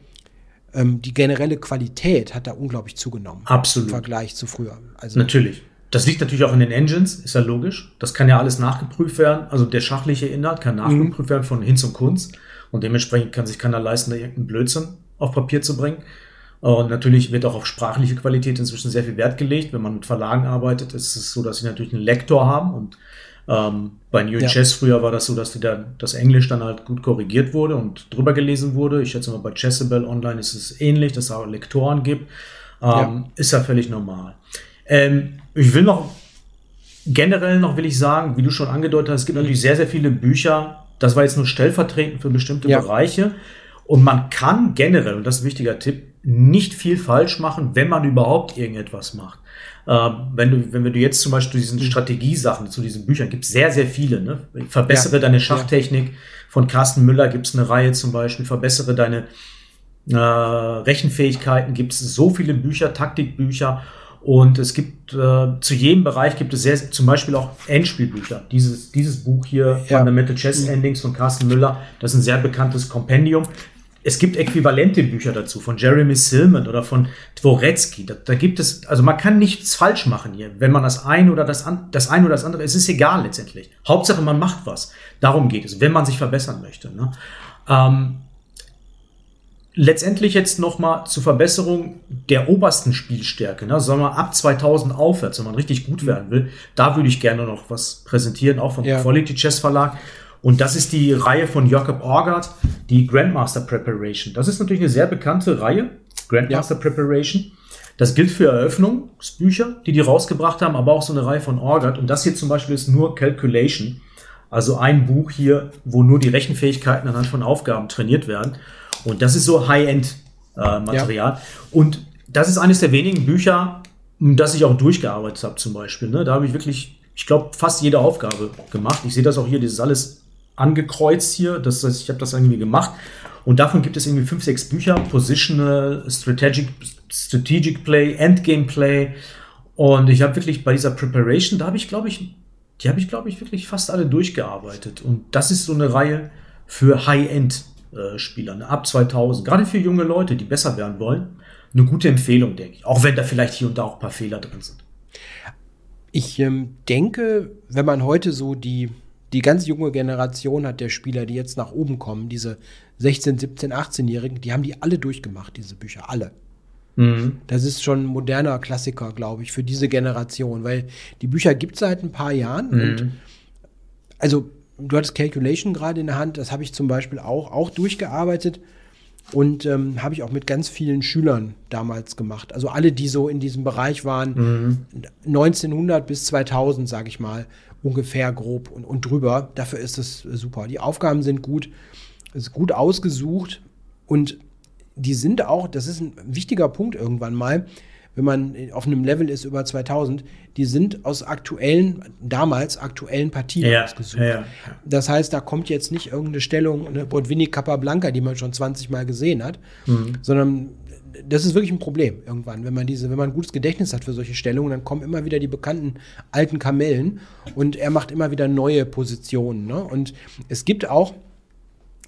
ähm, die generelle Qualität hat da unglaublich zugenommen. Absolut. Im Vergleich zu früher. Also, natürlich. Das liegt natürlich auch in den Engines, ist ja logisch. Das kann ja alles nachgeprüft werden. Also der schachliche Inhalt kann nachgeprüft mhm. werden von Hinz und Kunst. Und dementsprechend kann sich keiner leisten, da irgendeinen Blödsinn auf Papier zu bringen. Und natürlich wird auch auf sprachliche Qualität inzwischen sehr viel Wert gelegt. Wenn man mit Verlagen arbeitet, ist es so, dass sie natürlich einen Lektor haben. Und ähm, bei New ja. Chess früher war das so, dass die dann, das Englisch dann halt gut korrigiert wurde und drüber gelesen wurde. Ich schätze mal, bei Chessable Online ist es ähnlich, dass es auch Lektoren gibt. Ähm, ja. Ist ja völlig normal. Ähm, ich will noch generell noch will ich sagen, wie du schon angedeutet hast, es gibt natürlich sehr, sehr viele Bücher. Das war jetzt nur stellvertretend für bestimmte ja. Bereiche. Und man kann generell, und das ist ein wichtiger Tipp, nicht viel falsch machen, wenn man überhaupt irgendetwas macht. Äh, wenn du, wenn du jetzt zum Beispiel diesen mhm. Strategiesachen zu diesen Büchern gibt sehr, sehr viele. Ne? Verbessere ja, deine Schachtechnik. Ja. Von Carsten Müller gibt es eine Reihe zum Beispiel. Verbessere deine äh, Rechenfähigkeiten. Gibt es so viele Bücher, Taktikbücher. Und es gibt äh, zu jedem Bereich gibt es sehr, zum Beispiel auch Endspielbücher. Dieses, dieses Buch hier, ja. Fundamental Chess mhm. Endings von Carsten Müller, das ist ein sehr bekanntes Kompendium es gibt äquivalente Bücher dazu von Jeremy Silman oder von Dvoretsky. Da, da, gibt es, also man kann nichts falsch machen hier, wenn man das eine oder das, an, das eine oder das andere, es ist egal letztendlich. Hauptsache man macht was. Darum geht es, wenn man sich verbessern möchte. Ne? Ähm, letztendlich jetzt noch mal zur Verbesserung der obersten Spielstärke. Ne? Sagen wir ab 2000 aufwärts, wenn man richtig gut werden will, da würde ich gerne noch was präsentieren, auch vom ja. Quality Chess Verlag. Und das ist die Reihe von Jakob Orgard, die Grandmaster Preparation. Das ist natürlich eine sehr bekannte Reihe, Grandmaster ja. Preparation. Das gilt für Eröffnungsbücher, die die rausgebracht haben, aber auch so eine Reihe von Orgard. Und das hier zum Beispiel ist nur Calculation. Also ein Buch hier, wo nur die Rechenfähigkeiten anhand von Aufgaben trainiert werden. Und das ist so High-End-Material. Äh, ja. Und das ist eines der wenigen Bücher, das ich auch durchgearbeitet habe zum Beispiel. Ne? Da habe ich wirklich, ich glaube, fast jede Aufgabe gemacht. Ich sehe das auch hier, dieses alles angekreuzt hier. Das heißt, ich habe das irgendwie gemacht. Und davon gibt es irgendwie fünf, sechs Bücher. Positional, Strategic, Strategic Play, Endgame Play. Und ich habe wirklich bei dieser Preparation, da habe ich, glaube ich, die habe ich, glaube ich, wirklich fast alle durchgearbeitet. Und das ist so eine Reihe für High-End-Spieler, ne? ab 2000. Gerade für junge Leute, die besser werden wollen. Eine gute Empfehlung, denke ich. Auch wenn da vielleicht hier und da auch ein paar Fehler drin sind. Ich ähm, denke, wenn man heute so die die ganz junge Generation hat der Spieler, die jetzt nach oben kommen, diese 16, 17, 18-Jährigen, die haben die alle durchgemacht, diese Bücher, alle. Mhm. Das ist schon ein moderner Klassiker, glaube ich, für diese Generation, weil die Bücher gibt es seit ein paar Jahren mhm. und also du hattest Calculation gerade in der Hand, das habe ich zum Beispiel auch, auch durchgearbeitet und ähm, habe ich auch mit ganz vielen Schülern damals gemacht. Also alle, die so in diesem Bereich waren, mhm. 1900 bis 2000, sage ich mal ungefähr grob und, und drüber. Dafür ist es super. Die Aufgaben sind gut, ist gut ausgesucht und die sind auch, das ist ein wichtiger Punkt irgendwann mal, wenn man auf einem Level ist über 2000, die sind aus aktuellen, damals aktuellen Partien ja, ausgesucht. Ja, Das heißt, da kommt jetzt nicht irgendeine Stellung, eine Botwini Capablanca, die man schon 20 Mal gesehen hat, mhm. sondern das ist wirklich ein Problem irgendwann, wenn man diese, wenn man ein gutes Gedächtnis hat für solche Stellungen, dann kommen immer wieder die bekannten alten Kamellen und er macht immer wieder neue Positionen. Ne? Und es gibt auch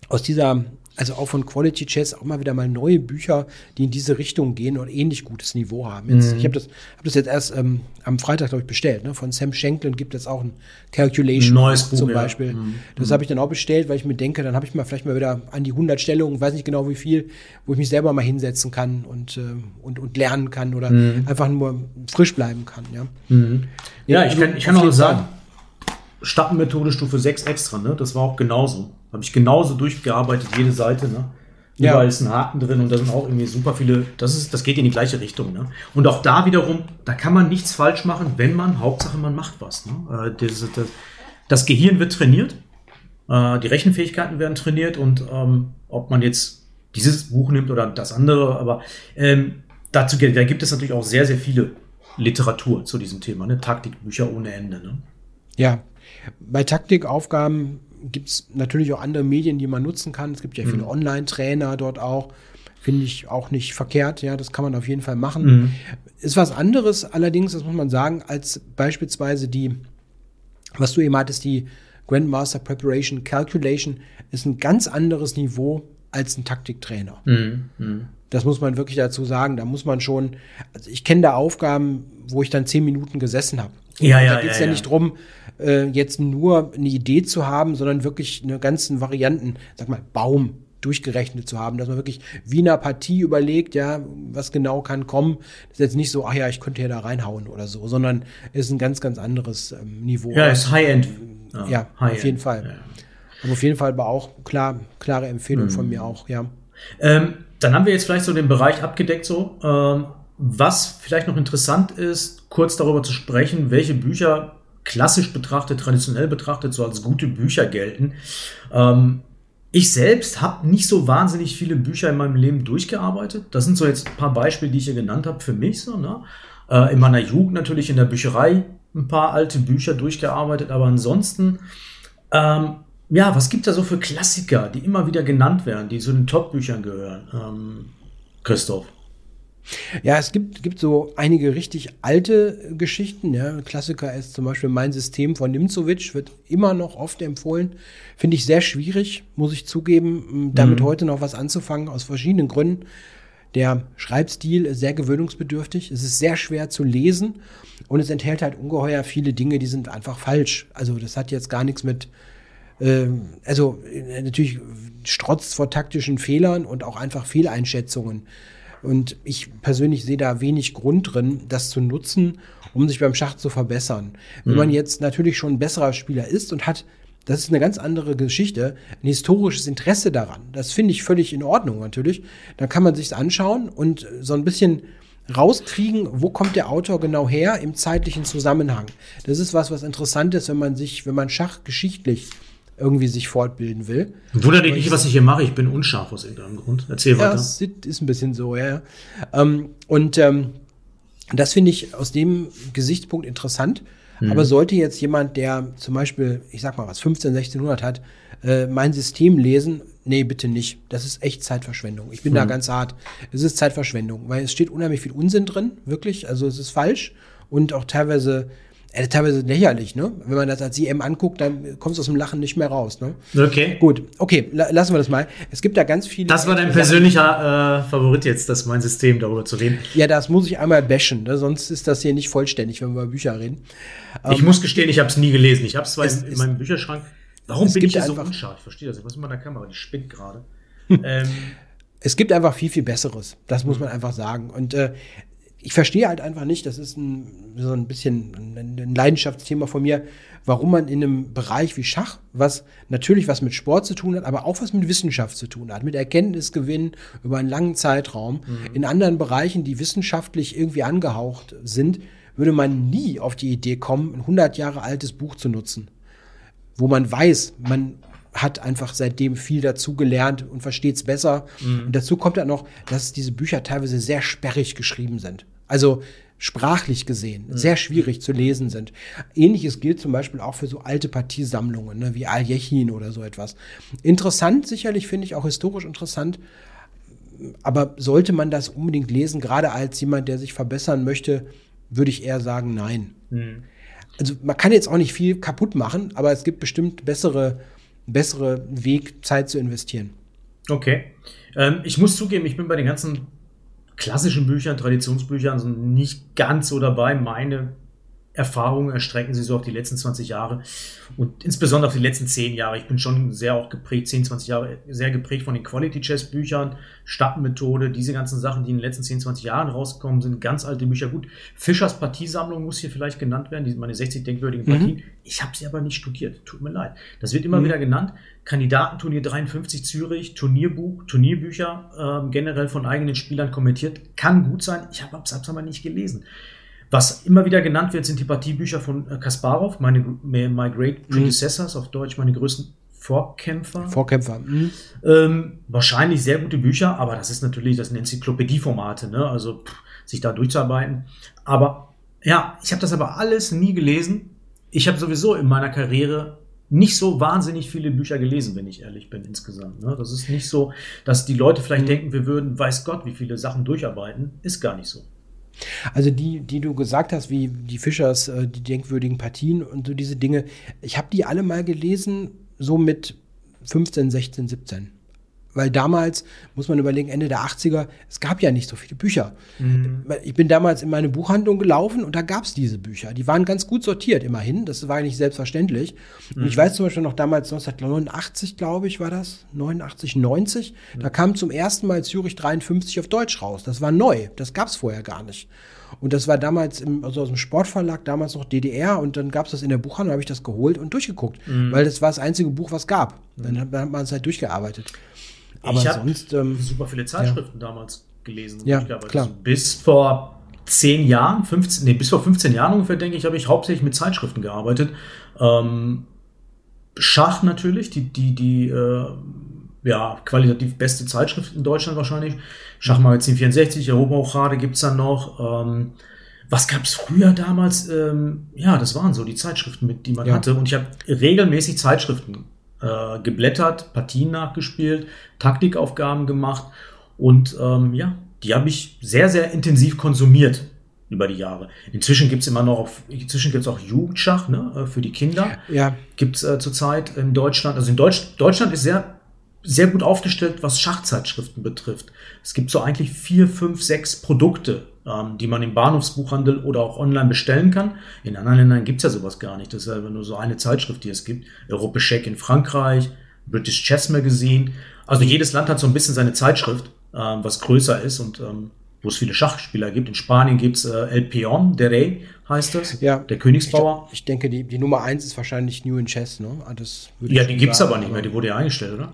aus dieser also auch von Quality Chess auch mal wieder mal neue Bücher, die in diese Richtung gehen und ähnlich gutes Niveau haben. Jetzt, mhm. Ich habe das, hab das jetzt erst ähm, am Freitag, glaube ich, bestellt. Ne? Von Sam Shanklin gibt es auch ein Calculation Neues Buch, zum Beispiel. Ja. Mhm. Das habe ich dann auch bestellt, weil ich mir denke, dann habe ich mal vielleicht mal wieder an die 100 Stellungen, weiß nicht genau wie viel, wo ich mich selber mal hinsetzen kann und, äh, und, und lernen kann oder mhm. einfach nur frisch bleiben kann. Ja, mhm. ja, ich kann, ich kann auch sagen, Stappenmethode Stufe 6 extra, ne? Das war auch genauso. Habe ich genauso durchgearbeitet, jede Seite, ne? Ja. Überall ist ein Haken drin und da sind auch irgendwie super viele, das ist, das geht in die gleiche Richtung. Ne? Und auch da wiederum, da kann man nichts falsch machen, wenn man, Hauptsache man macht was. Ne? Äh, das, das, das, Gehirn wird trainiert, äh, die Rechenfähigkeiten werden trainiert und ähm, ob man jetzt dieses Buch nimmt oder das andere, aber ähm, dazu da gibt es natürlich auch sehr, sehr viele Literatur zu diesem Thema, ne? Taktikbücher ohne Ende. Ne? Ja, bei Taktikaufgaben gibt es natürlich auch andere Medien, die man nutzen kann. Es gibt ja viele mhm. Online-Trainer dort auch. Finde ich auch nicht verkehrt, ja, das kann man auf jeden Fall machen. Mhm. Ist was anderes allerdings, das muss man sagen, als beispielsweise die, was du eben hattest, die Grandmaster Preparation Calculation, ist ein ganz anderes Niveau als ein Taktiktrainer. Mhm. Mhm. Das muss man wirklich dazu sagen. Da muss man schon, also ich kenne da Aufgaben, wo ich dann zehn Minuten gesessen habe. Ja, ja, da geht es ja, ja, nicht drum, äh, jetzt nur eine Idee zu haben, sondern wirklich eine ganzen Varianten, sag mal, Baum durchgerechnet zu haben, dass man wirklich wie in einer Partie überlegt, ja, was genau kann kommen. Das ist jetzt nicht so, ach ja, ich könnte hier da reinhauen oder so, sondern ist ein ganz, ganz anderes ähm, Niveau. Ja, ist High-End. Ja, ja High auf jeden Fall. Ja. Aber auf jeden Fall war auch klar, klare Empfehlung mhm. von mir auch, ja. Ähm, dann haben wir jetzt vielleicht so den Bereich abgedeckt, so. Ähm, was vielleicht noch interessant ist, kurz darüber zu sprechen, welche Bücher klassisch betrachtet, traditionell betrachtet, so als gute Bücher gelten. Ähm, ich selbst habe nicht so wahnsinnig viele Bücher in meinem Leben durchgearbeitet. Das sind so jetzt ein paar Beispiele, die ich hier genannt habe für mich. So, ne? Äh, in meiner Jugend natürlich in der Bücherei ein paar alte Bücher durchgearbeitet, aber ansonsten, ähm, ja, was gibt da so für Klassiker, die immer wieder genannt werden, die zu den Top-Büchern gehören? Ähm, Christoph. Ja, es gibt, gibt so einige richtig alte Geschichten. Ja. Klassiker ist zum Beispiel Mein System von Nimzowitsch, wird immer noch oft empfohlen. Finde ich sehr schwierig, muss ich zugeben, damit mhm. heute noch was anzufangen, aus verschiedenen Gründen. Der Schreibstil ist sehr gewöhnungsbedürftig. Es ist sehr schwer zu lesen und es enthält halt ungeheuer viele Dinge, die sind einfach falsch. Also das hat jetzt gar nichts mit, äh, also äh, natürlich strotzt vor taktischen Fehlern und auch einfach Fehleinschätzungen. Und ich persönlich sehe da wenig Grund drin, das zu nutzen, um sich beim Schach zu verbessern. Wenn mhm. man jetzt natürlich schon ein besserer Spieler ist und hat das ist eine ganz andere Geschichte, ein historisches Interesse daran. Das finde ich völlig in Ordnung natürlich. Dann kann man sich's anschauen und so ein bisschen rauskriegen, wo kommt der Autor genau her im zeitlichen Zusammenhang. Das ist was, was interessant ist, wenn man sich, wenn man Schach geschichtlich irgendwie sich fortbilden will. Wunder dich nicht, was ich hier mache. Ich bin unscharf aus irgendeinem Grund. Erzähl weiter. Ja, das ist ein bisschen so, ja. Ähm, und ähm, das finde ich aus dem Gesichtspunkt interessant. Hm. Aber sollte jetzt jemand, der zum Beispiel, ich sag mal was, 15, 1600 hat, äh, mein System lesen, nee, bitte nicht. Das ist echt Zeitverschwendung. Ich bin hm. da ganz hart. Es ist Zeitverschwendung, weil es steht unheimlich viel Unsinn drin, wirklich. Also es ist falsch und auch teilweise äh, teilweise lächerlich, ne? Wenn man das als IM anguckt, dann kommst du aus dem Lachen nicht mehr raus, ne? Okay. Gut, okay, la lassen wir das mal. Es gibt da ganz viele. Das war dein persönlicher äh, Favorit jetzt, das mein System darüber zu reden. Ja, das muss ich einmal bashen, ne? sonst ist das hier nicht vollständig, wenn wir über Bücher reden. Ich ähm, muss gestehen, ich habe es nie gelesen. Ich habe es zwar in, in meinem Bücherschrank. Warum bin ich hier so unscharf? Ich verstehe das. Was ist mit meiner Kamera? Die spinnt gerade. ähm, es gibt einfach viel, viel Besseres. Das muss man einfach sagen. Und äh, ich verstehe halt einfach nicht, das ist ein, so ein bisschen ein, Leidenschaftsthema von mir, warum man in einem Bereich wie Schach, was natürlich was mit Sport zu tun hat, aber auch was mit Wissenschaft zu tun hat, mit Erkenntnisgewinn über einen langen Zeitraum, mhm. in anderen Bereichen, die wissenschaftlich irgendwie angehaucht sind, würde man nie auf die Idee kommen, ein 100 Jahre altes Buch zu nutzen, wo man weiß, man hat einfach seitdem viel dazu gelernt und versteht es besser. Mhm. Und dazu kommt dann noch, dass diese Bücher teilweise sehr sperrig geschrieben sind. Also sprachlich gesehen mhm. sehr schwierig zu lesen sind. Ähnliches gilt zum Beispiel auch für so alte Partiesammlungen, ne, wie Aljechin oder so etwas. Interessant, sicherlich finde ich auch historisch interessant, aber sollte man das unbedingt lesen, gerade als jemand, der sich verbessern möchte, würde ich eher sagen, nein. Mhm. Also man kann jetzt auch nicht viel kaputt machen, aber es gibt bestimmt bessere, bessere Weg, Zeit zu investieren. Okay. Ähm, ich muss zugeben, ich bin bei den ganzen klassischen Büchern, Traditionsbüchern so nicht ganz so dabei. Meine Erfahrungen erstrecken sich so auf die letzten 20 Jahre und insbesondere auf die letzten 10 Jahre. Ich bin schon sehr auch geprägt, 10, 20 Jahre, sehr geprägt von den Quality Chess Büchern, Stappenmethode, diese ganzen Sachen, die in den letzten 10, 20 Jahren rausgekommen sind, ganz alte Bücher. Gut, Fischers Partiesammlung muss hier vielleicht genannt werden, die meine 60 denkwürdigen Partien. Mhm. Ich habe sie aber nicht studiert, tut mir leid. Das wird immer mhm. wieder genannt. Kandidatenturnier 53 Zürich, Turnierbuch, Turnierbücher, äh, generell von eigenen Spielern kommentiert, kann gut sein. Ich habe es aber nicht gelesen. Was immer wieder genannt wird, sind die Partiebücher von äh, Kasparov, meine My Great mhm. Predecessors, mhm. auf Deutsch meine größten Vorkämpfer. Vorkämpfer. Mhm. Ähm, wahrscheinlich sehr gute Bücher, aber das ist natürlich, das sind Enzyklopädieformate, ne? Also pff, sich da durchzuarbeiten. Aber ja, ich habe das aber alles nie gelesen. Ich habe sowieso in meiner Karriere nicht so wahnsinnig viele Bücher gelesen, wenn ich ehrlich bin, insgesamt. Ne? Das ist nicht so, dass die Leute vielleicht mhm. denken, wir würden, weiß Gott, wie viele Sachen durcharbeiten. Ist gar nicht so. Also die, die du gesagt hast, wie die Fischers, äh, die denkwürdigen Partien und so diese Dinge, ich habe die alle mal gelesen, so mit 15, 16, 17. Weil damals, muss man überlegen, Ende der 80er, es gab ja nicht so viele Bücher. Mhm. Ich bin damals in meine Buchhandlung gelaufen und da gab es diese Bücher. Die waren ganz gut sortiert, immerhin. Das war nicht selbstverständlich. Mhm. Und ich mhm. weiß zum Beispiel noch damals 1989, glaube ich, war das, 89, 90. Mhm. Da kam zum ersten Mal Zürich 53 auf Deutsch raus. Das war neu. Das gab es vorher gar nicht. Und das war damals im, also aus dem Sportverlag, damals noch DDR. Und dann gab es das in der Buchhandlung, habe ich das geholt und durchgeguckt. Mhm. Weil das war das einzige Buch, was gab. Dann hat, dann hat man es halt durchgearbeitet. Aber ich sonst ähm, super viele Zeitschriften ja. damals gelesen. Ja, klar. Also bis vor zehn Jahren, 15, nee, bis vor 15 Jahren ungefähr, denke ich, habe ich hauptsächlich mit Zeitschriften gearbeitet. Ähm, Schach natürlich, die, die, die äh, ja, qualitativ beste Zeitschrift in Deutschland wahrscheinlich. Schachmagazin 64, Europahochrade gibt's dann noch. Ähm, was gab's früher damals? Ähm, ja, das waren so die Zeitschriften, mit die man ja. hatte. Und ich habe regelmäßig Zeitschriften äh, geblättert, Partien nachgespielt, Taktikaufgaben gemacht und ähm, ja, die habe ich sehr, sehr intensiv konsumiert über die Jahre. Inzwischen gibt es immer noch, inzwischen gibt es auch Jugendschach ne, äh, für die Kinder. Ja. Gibt es äh, zurzeit in Deutschland. Also in Deutsch, Deutschland ist sehr, sehr gut aufgestellt, was Schachzeitschriften betrifft. Es gibt so eigentlich vier, fünf, sechs Produkte, ähm, die man im Bahnhofsbuchhandel oder auch online bestellen kann. In anderen Ländern gibt's ja sowas gar nicht. Das ist ja nur so eine Zeitschrift, die es gibt. Europe in Frankreich, British Chess Magazine. Also jedes Land hat so ein bisschen seine Zeitschrift, ähm, was größer ist und ähm, wo es viele Schachspieler gibt. In Spanien gibt's äh, El Peon de Rey, heißt das. Ja. Der Königsbauer. Ich, ich denke, die, die Nummer eins ist wahrscheinlich New in Chess, ne? Ah, das ja, die gibt's sagen, aber nicht mehr. Die wurde ja eingestellt, oder?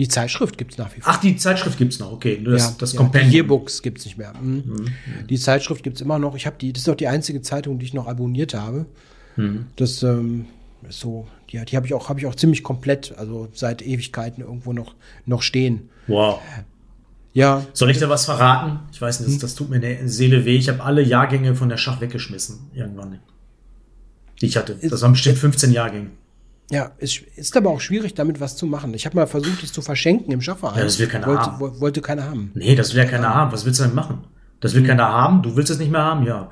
Die Zeitschrift gibt es nach wie vor. Ach, die Zeitschrift gibt es noch, okay. Das, ja, das ja, Compendium. Die Yearbooks gibt es nicht mehr. Mhm. Mhm. Die Zeitschrift gibt es immer noch. Ich habe die, das ist auch die einzige Zeitung, die ich noch abonniert habe. Mhm. Das ähm, ist so, die, die habe ich auch, habe ich auch ziemlich komplett, also seit Ewigkeiten irgendwo noch, noch stehen. Wow. Ja. Soll ich da was verraten? Ich weiß nicht, das, das tut mir in der Seele weh. Ich habe alle Jahrgänge von der Schach weggeschmissen, irgendwann. Die ich hatte. Das waren bestimmt 15 Jahrgänge. Ja, es ist aber auch schwierig, damit was zu machen. Ich habe mal versucht, es zu verschenken im Schafferheim. Ja, das will keiner wollte, haben. Wollte keiner haben. Nee, das will ja keiner haben. Was willst du denn machen? Das will hm. keiner haben. Du willst es nicht mehr haben. Ja,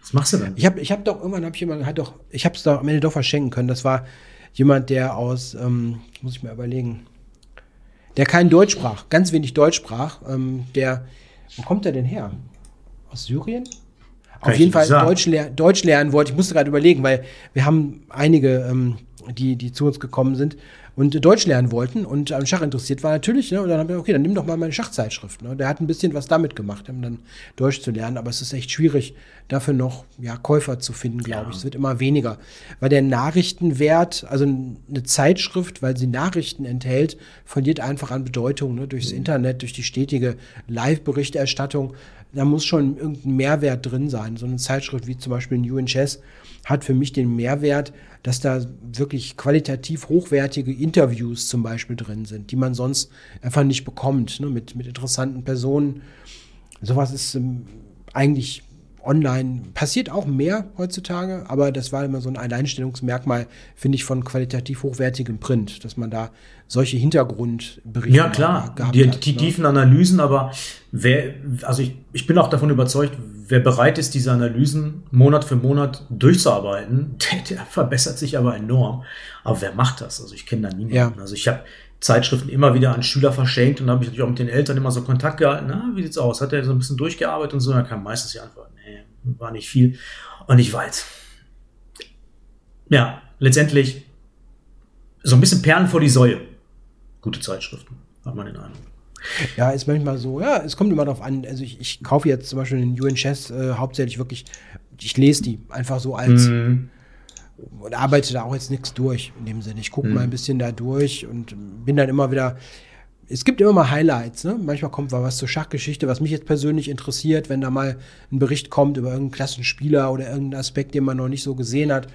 was machst du denn? Ich habe ich hab doch, irgendwann habe ich jemanden, halt doch, ich habe es doch am Ende doch verschenken können. Das war jemand, der aus, ähm, muss ich mir überlegen, der kein Deutsch sprach, ganz wenig Deutsch sprach. Ähm, der, wo kommt der denn her? Aus Syrien? Kann Auf jeden Fall Deutsch, ler Deutsch lernen wollte. Ich musste gerade überlegen, weil wir haben einige ähm, die, die zu uns gekommen sind und Deutsch lernen wollten und am Schach interessiert war natürlich. Ne? Und dann haben wir, okay, dann nimm doch mal meine Schachzeitschrift. Ne? Der hat ein bisschen was damit gemacht, um dann Deutsch zu lernen, aber es ist echt schwierig, dafür noch ja, Käufer zu finden, glaube ja. ich. Es wird immer weniger. Weil der Nachrichtenwert, also eine Zeitschrift, weil sie Nachrichten enthält, verliert einfach an Bedeutung ne? durchs mhm. Internet, durch die stetige Live-Berichterstattung. Da muss schon irgendein Mehrwert drin sein. So eine Zeitschrift wie zum Beispiel New in Chess hat für mich den Mehrwert, dass da wirklich qualitativ hochwertige Interviews zum Beispiel drin sind, die man sonst einfach nicht bekommt, ne, mit, mit interessanten Personen. Sowas ist ähm, eigentlich online passiert auch mehr heutzutage, aber das war immer so ein Alleinstellungsmerkmal, finde ich, von qualitativ hochwertigem Print, dass man da solche Hintergrundberichte Ja, klar, die, hat, die ne? tiefen Analysen, aber wer, also ich, ich bin auch davon überzeugt, wer bereit ist, diese Analysen Monat für Monat durchzuarbeiten, der, der verbessert sich aber enorm. Aber wer macht das? Also ich kenne da niemanden. Ja. Also ich habe Zeitschriften immer wieder an Schüler verschenkt und habe ich natürlich auch mit den Eltern immer so Kontakt gehalten. Na, wie sieht's aus? Hat er so ein bisschen durchgearbeitet und so? Dann kam meistens die Antwort, war nicht viel. Und ich weiß, ja, letztendlich so ein bisschen Perlen vor die Säue. Gute Zeitschriften, hat man den Eindruck. Ja, ist manchmal so, ja, es kommt immer darauf an. Also ich, ich kaufe jetzt zum Beispiel den UN Chess äh, hauptsächlich wirklich, ich lese die einfach so als mm. und arbeite da auch jetzt nichts durch in dem Sinne. Ich gucke mm. mal ein bisschen da durch und bin dann immer wieder. Es gibt immer mal Highlights, ne? Manchmal kommt mal was zur Schachgeschichte, was mich jetzt persönlich interessiert, wenn da mal ein Bericht kommt über irgendeinen Klassenspieler oder irgendeinen Aspekt, den man noch nicht so gesehen hat.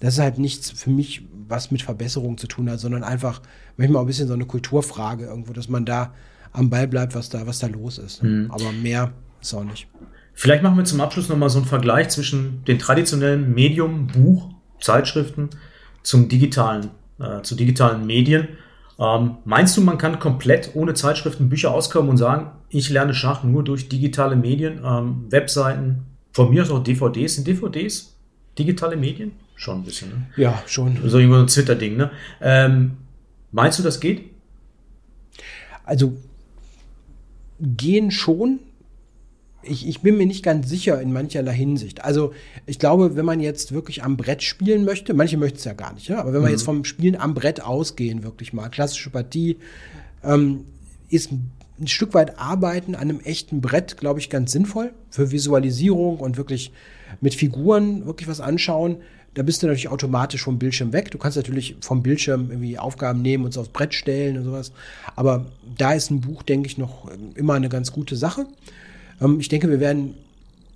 Das ist halt nichts für mich, was mit Verbesserung zu tun hat, sondern einfach manchmal auch ein bisschen so eine Kulturfrage irgendwo, dass man da am Ball bleibt, was da, was da los ist. Mhm. Aber mehr ist auch nicht. Vielleicht machen wir zum Abschluss nochmal so einen Vergleich zwischen den traditionellen Medium, Buch, Zeitschriften zum digitalen, äh, zu digitalen Medien. Ähm, meinst du, man kann komplett ohne Zeitschriften Bücher auskommen und sagen, ich lerne Schach nur durch digitale Medien, ähm, Webseiten, von mir aus auch DVDs? Sind DVDs digitale Medien? Schon ein bisschen, ne? Ja, schon. So ein Twitter-Ding, ne? Ähm, meinst du, das geht? Also gehen schon. Ich, ich bin mir nicht ganz sicher in mancherlei Hinsicht. Also ich glaube, wenn man jetzt wirklich am Brett spielen möchte, manche möchten es ja gar nicht, ja? aber wenn mhm. wir jetzt vom Spielen am Brett ausgehen, wirklich mal, klassische Partie, ähm, ist ein Stück weit Arbeiten an einem echten Brett, glaube ich, ganz sinnvoll für Visualisierung und wirklich mit Figuren wirklich was anschauen da bist du natürlich automatisch vom Bildschirm weg. Du kannst natürlich vom Bildschirm irgendwie Aufgaben nehmen und so aufs Brett stellen und sowas. Aber da ist ein Buch, denke ich, noch immer eine ganz gute Sache. Ähm, ich denke, wir werden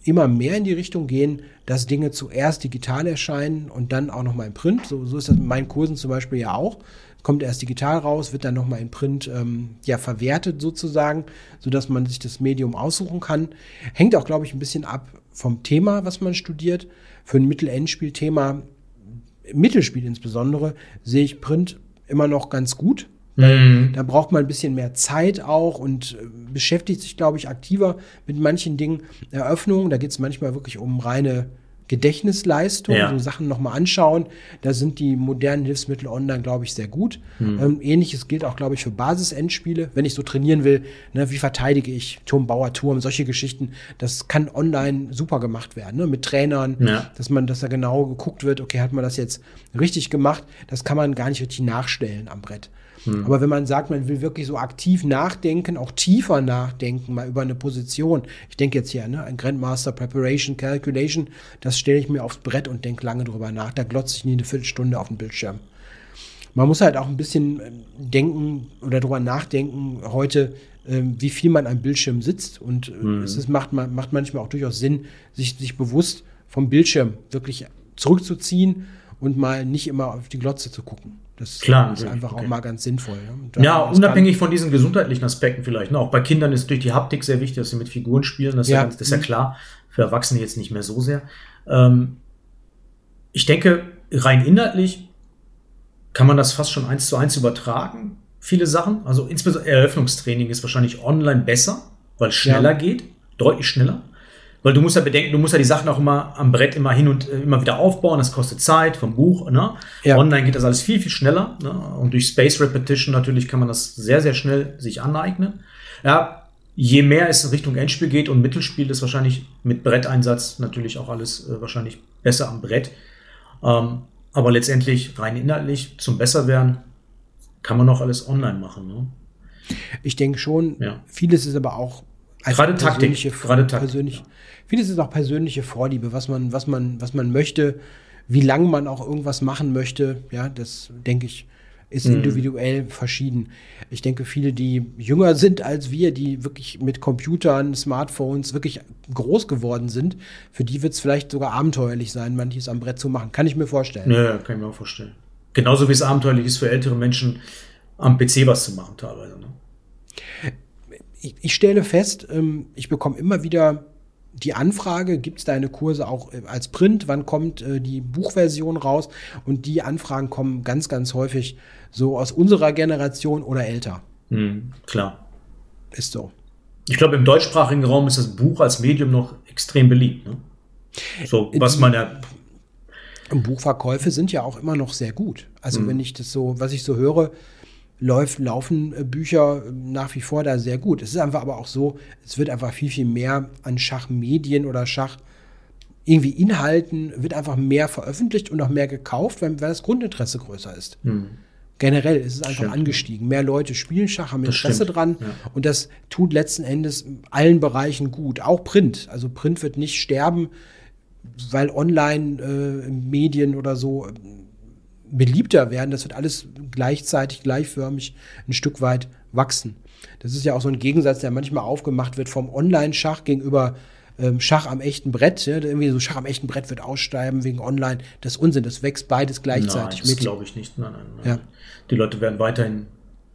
immer mehr in die Richtung gehen, dass Dinge zuerst digital erscheinen und dann auch nochmal in Print. So, so ist das in meinen Kursen zum Beispiel ja auch. Kommt erst digital raus, wird dann nochmal in Print ähm, ja verwertet sozusagen, sodass man sich das Medium aussuchen kann. Hängt auch, glaube ich, ein bisschen ab vom Thema, was man studiert für ein Mittel-Endspiel-Thema, Mittelspiel insbesondere, sehe ich Print immer noch ganz gut. Mhm. Da braucht man ein bisschen mehr Zeit auch und äh, beschäftigt sich, glaube ich, aktiver mit manchen Dingen. Eröffnungen, da geht es manchmal wirklich um reine Gedächtnisleistung, ja. so Sachen nochmal anschauen. Da sind die modernen Hilfsmittel online, glaube ich, sehr gut. Mhm. Ähm, Ähnliches gilt auch, glaube ich, für Basisendspiele. Wenn ich so trainieren will, ne, wie verteidige ich Turm, Bauer, Turm, solche Geschichten, das kann online super gemacht werden, ne, mit Trainern, ja. dass man, dass da genau geguckt wird, okay, hat man das jetzt richtig gemacht? Das kann man gar nicht richtig nachstellen am Brett. Hm. Aber wenn man sagt, man will wirklich so aktiv nachdenken, auch tiefer nachdenken, mal über eine Position. Ich denke jetzt hier, ne, ein Grandmaster Preparation Calculation, das stelle ich mir aufs Brett und denke lange drüber nach. Da glotze ich nie eine Viertelstunde auf den Bildschirm. Man muss halt auch ein bisschen äh, denken oder drüber nachdenken heute, ähm, wie viel man am Bildschirm sitzt. Und mhm. es ist, macht, macht manchmal auch durchaus Sinn, sich, sich bewusst vom Bildschirm wirklich zurückzuziehen und mal nicht immer auf die Glotze zu gucken. Das Klar, ist einfach okay. auch mal ganz sinnvoll. Ne? Ja, unabhängig von diesen gesundheitlichen Aspekten vielleicht. Ne? Auch bei Kindern ist durch die Haptik sehr wichtig, dass sie mit Figuren spielen. Das ist ja, ja, das ist ja mhm. klar. Für Erwachsene jetzt nicht mehr so sehr. Ähm, ich denke, rein inhaltlich kann man das fast schon eins zu eins übertragen. Viele Sachen. Also insbesondere Eröffnungstraining ist wahrscheinlich online besser, weil es schneller ja. geht. Deutlich schneller. Weil du musst ja bedenken, du musst ja die Sachen auch immer am Brett immer hin und äh, immer wieder aufbauen. Das kostet Zeit vom Buch. Ne? Ja. Online geht das alles viel, viel schneller. Ne? Und durch Space Repetition natürlich kann man das sehr, sehr schnell sich aneignen. Ja, je mehr es in Richtung Endspiel geht und Mittelspiel ist wahrscheinlich mit Bretteinsatz natürlich auch alles äh, wahrscheinlich besser am Brett. Ähm, aber letztendlich rein inhaltlich zum Besserwerden kann man auch alles online machen. Ne? Ich denke schon. Ja. Vieles ist aber auch gerade Taktik, gerade Taktik. Persönlich, ja. Vieles ist auch persönliche Vorliebe, was man, was man, was man möchte, wie lange man auch irgendwas machen möchte. Ja, das denke ich, ist mhm. individuell verschieden. Ich denke, viele, die jünger sind als wir, die wirklich mit Computern, Smartphones wirklich groß geworden sind, für die wird es vielleicht sogar abenteuerlich sein, manches am Brett zu machen. Kann ich mir vorstellen. Ja, kann ich mir auch vorstellen. Genauso wie es abenteuerlich ist für ältere Menschen, am PC was zu machen teilweise. Ne? Ich, ich, stelle fest, ähm, ich bekomme immer wieder die Anfrage, gibt es deine Kurse auch äh, als Print, wann kommt äh, die Buchversion raus? Und die Anfragen kommen ganz, ganz häufig so aus unserer Generation oder älter. Mhm, klar. Ist so. Ich glaube, im deutschsprachigen Raum ist das Buch als Medium noch extrem beliebt. Ne? So, was man ja. Buchverkäufe sind ja auch immer noch sehr gut. Also, mhm. wenn ich das so, was ich so höre, läuft, laufen äh, Bücher nach wie vor da sehr gut. Es ist einfach aber auch so, es wird einfach viel, viel mehr an Schachmedien oder Schach irgendwie Inhalten wird einfach mehr veröffentlicht und auch mehr gekauft, weil, weil das Grundinteresse größer ist. Hm. Generell ist es einfach Stimmt. angestiegen. Mehr Leute spielen Schach, haben Interesse dran ja. und das tut letzten Endes allen Bereichen gut. Auch Print. Also Print wird nicht sterben, weil Online-Medien oder so äh, beliebter werden. Das wird alles gleichzeitig, gleichförmig ein Stück weit wachsen. Das ist ja auch so ein Gegensatz, der manchmal aufgemacht wird vom Online-Schach gegenüber ähm, Schach am echten Brett. Ja? Irgendwie so Schach am echten Brett wird aussterben wegen Online. Das ist Unsinn. Das wächst beides gleichzeitig nein, das mit. glaube ich nicht. Nein, nein, nein. Ja. Die Leute werden weiterhin.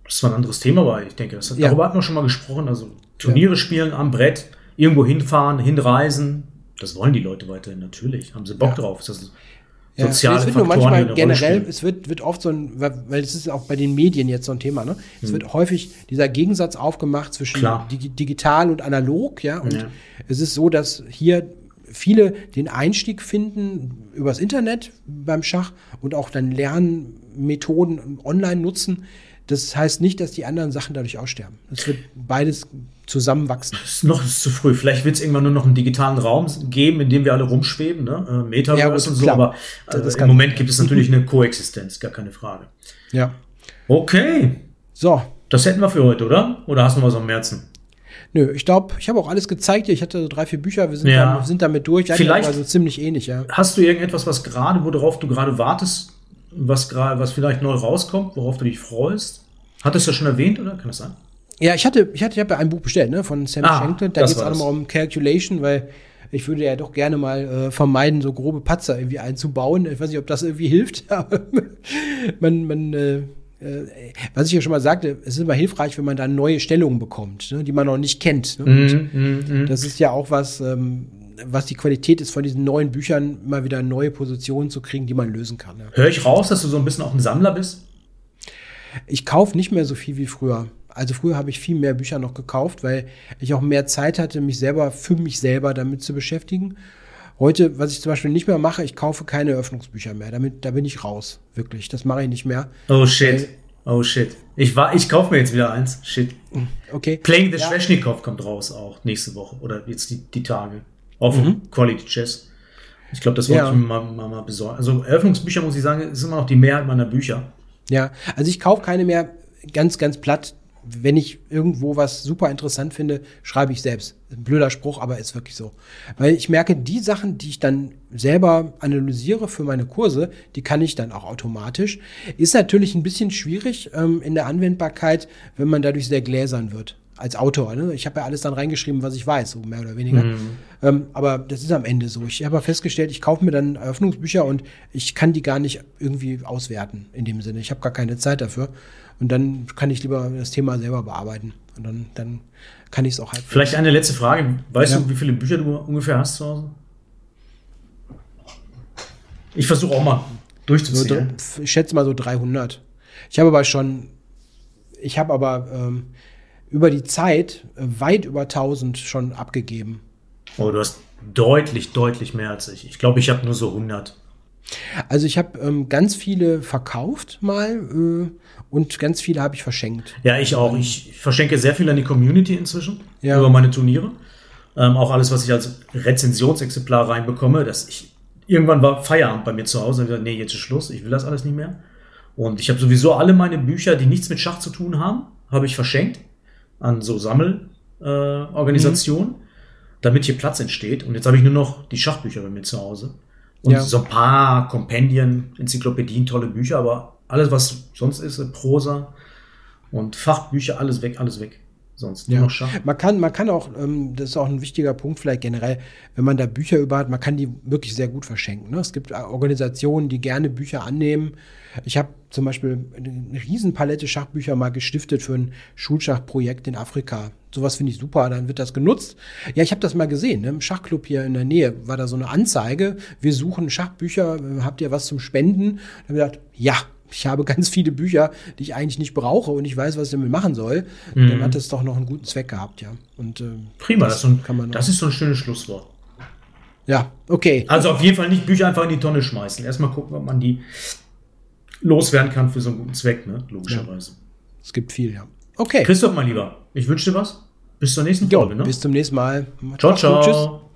Das ist zwar ein anderes Thema, aber ich denke, das, Ja. darüber hatten wir schon mal gesprochen. Also Turniere spielen am Brett, irgendwo hinfahren, hinreisen. Das wollen die Leute weiterhin natürlich. Haben sie Bock drauf. Das ist Ja, soziale es wird nur Faktoren, die manchmal generell, es wird, wird oft so ein, weil es ist auch bei den Medien jetzt so ein Thema, ne? Es Hm. wird häufig dieser Gegensatz aufgemacht zwischen digi digital und analog, ja. Und Ja. es ist so, dass hier viele den Einstieg finden übers Internet beim Schach und auch dann Lernmethoden online nutzen. Das heißt nicht, dass die anderen Sachen dadurch aussterben. Es wird beides zusammenwachsen. Das ist noch zu früh. Vielleicht wird es irgendwann nur noch einen digitalen Raum geben, in dem wir alle rumschweben, ne? Äh, Metaverse Ja, und so. klar. Aber äh, im Moment gibt es natürlich eine Koexistenz, gar keine Frage. Ja. Okay, So, das hätten wir für heute, oder? Oder hast du noch was am Herzen? Nö, ich glaube, ich habe auch alles gezeigt hier. Ich hatte so drei, vier Bücher, wir sind, Ja. da, sind damit durch. Vielleicht- also ziemlich ähnlich, ja. Hast du irgendetwas, was gerade, worauf du gerade wartest, was gerade, was vielleicht neu rauskommt, worauf du dich freust? Hattest du das schon erwähnt, oder? Kann das sein? Ja, ich hatte, ich hatte, ich habe ja ein Buch bestellt, ne, von Sam Ah, Schenkle. Da geht es auch nochmal um Calculation, weil ich würde ja doch gerne mal äh, vermeiden, so grobe Patzer irgendwie einzubauen. Ich weiß nicht, ob das irgendwie hilft, aber man, man, äh, äh, was ich ja schon mal sagte, es ist immer hilfreich, wenn man da neue Stellungen bekommt, ne, die man noch nicht kennt. Ne? Und Mhm, Das ist ja auch was, ähm, was die Qualität ist von diesen neuen Büchern, immer wieder neue Positionen zu kriegen, die man lösen kann. Ja. Höre ich raus, dass du so ein bisschen auch ein Sammler bist? Ich kaufe nicht mehr so viel wie früher. Also früher habe ich viel mehr Bücher noch gekauft, weil ich auch mehr Zeit hatte, mich selber für mich selber damit zu beschäftigen. Heute, was ich zum Beispiel nicht mehr mache, ich kaufe keine Öffnungsbücher mehr. Damit, da bin ich raus, wirklich. Das mache ich nicht mehr. Oh shit. Oh shit. Ich war, ich kaufe mir jetzt wieder eins. Shit. Okay. Playing the Ja. Sveshnikov kommt raus auch nächste Woche oder jetzt die, die Tage. Auch Mhm. Quality Chess. Ich glaube, das wollte Ja. ich mir mal, mal, mal besorgen. Also Eröffnungsbücher, muss ich sagen, ist immer noch die Mehrheit meiner Bücher. Ja, also ich kaufe keine mehr ganz, ganz platt. Wenn ich irgendwo was super interessant finde, schreibe ich selbst. Ein blöder Spruch, aber ist wirklich so. Weil ich merke, die Sachen, die ich dann selber analysiere für meine Kurse, die kann ich dann auch automatisch. Ist natürlich ein bisschen schwierig ähm, in der Anwendbarkeit, wenn man dadurch sehr gläsern wird. Als Autor. Ne? Ich habe ja alles dann reingeschrieben, was ich weiß, so mehr oder weniger. Ähm, aber das ist am Ende so. Ich habe ja festgestellt, ich kaufe mir dann Eröffnungsbücher und ich kann die gar nicht irgendwie auswerten in dem Sinne. Ich habe gar keine Zeit dafür. Und dann kann ich lieber das Thema selber bearbeiten. Und dann, dann kann ich es auch halt. Vielleicht eine letzte Frage. Weißt Ja. du, wie viele Bücher du ungefähr hast zu Hause? Ich versuche auch mal So, durchzuzählen. dr- ich schätze mal so 300. Ich habe aber schon, ich habe aber ähm, über die Zeit weit über 1000 schon abgegeben. Oh, du hast deutlich, deutlich mehr als ich. Ich glaube, ich habe nur so 100. Also ich habe ähm, ganz viele verkauft mal äh, und ganz viele habe ich verschenkt. Ja, ich auch. Ich verschenke sehr viel an die Community inzwischen Ja. über meine Turniere. Ähm, auch alles, was ich als Rezensionsexemplar reinbekomme, dass ich irgendwann war Feierabend bei mir zu Hause und gesagt, nee, jetzt ist Schluss, ich will das alles nicht mehr. Und ich habe sowieso alle meine Bücher, die nichts mit Schach zu tun haben, habe ich verschenkt an so Sammelorganisationen, äh, Organisationen, damit hier Platz entsteht. Und jetzt habe ich nur noch die Schachbücher bei mir zu Hause. Und Ja. so ein paar Kompendien, Enzyklopädien, tolle Bücher, aber alles, was sonst ist, Prosa und Fachbücher, alles weg, alles weg. Sonst nur Ja. noch Schach. Man kann, man kann auch, ähm, das ist auch ein wichtiger Punkt vielleicht generell, wenn man da Bücher über hat, man kann die wirklich sehr gut verschenken. Ne? Es gibt Organisationen, die gerne Bücher annehmen. Ich habe zum Beispiel eine Riesenpalette Schachbücher mal gestiftet für ein Schulschachprojekt in Afrika. Sowas finde ich super, dann wird das genutzt. Ja, ich habe das mal gesehen. Ne? Im Schachclub hier in der Nähe war da so eine Anzeige. Wir suchen Schachbücher, äh, habt ihr was zum Spenden? Da habe ich gedacht, ja, ich habe ganz viele Bücher, die ich eigentlich nicht brauche und ich weiß, was ich damit machen soll. Dann hat es doch noch einen guten Zweck gehabt, ja. Und ähm, Prima, das, ist so ein, kann man das ist so ein schönes Schlusswort. ja, okay. Also auf jeden Fall nicht Bücher einfach in die Tonne schmeißen. Erstmal gucken, ob man die loswerden kann für so einen guten Zweck, ne? Logischerweise. Es gibt viel, ja. Okay. Christoph, mein Lieber, ich wünsche dir was. Bis zur nächsten Jo, Folge, ne? bis zum nächsten Mal. Ciao, gut. ciao.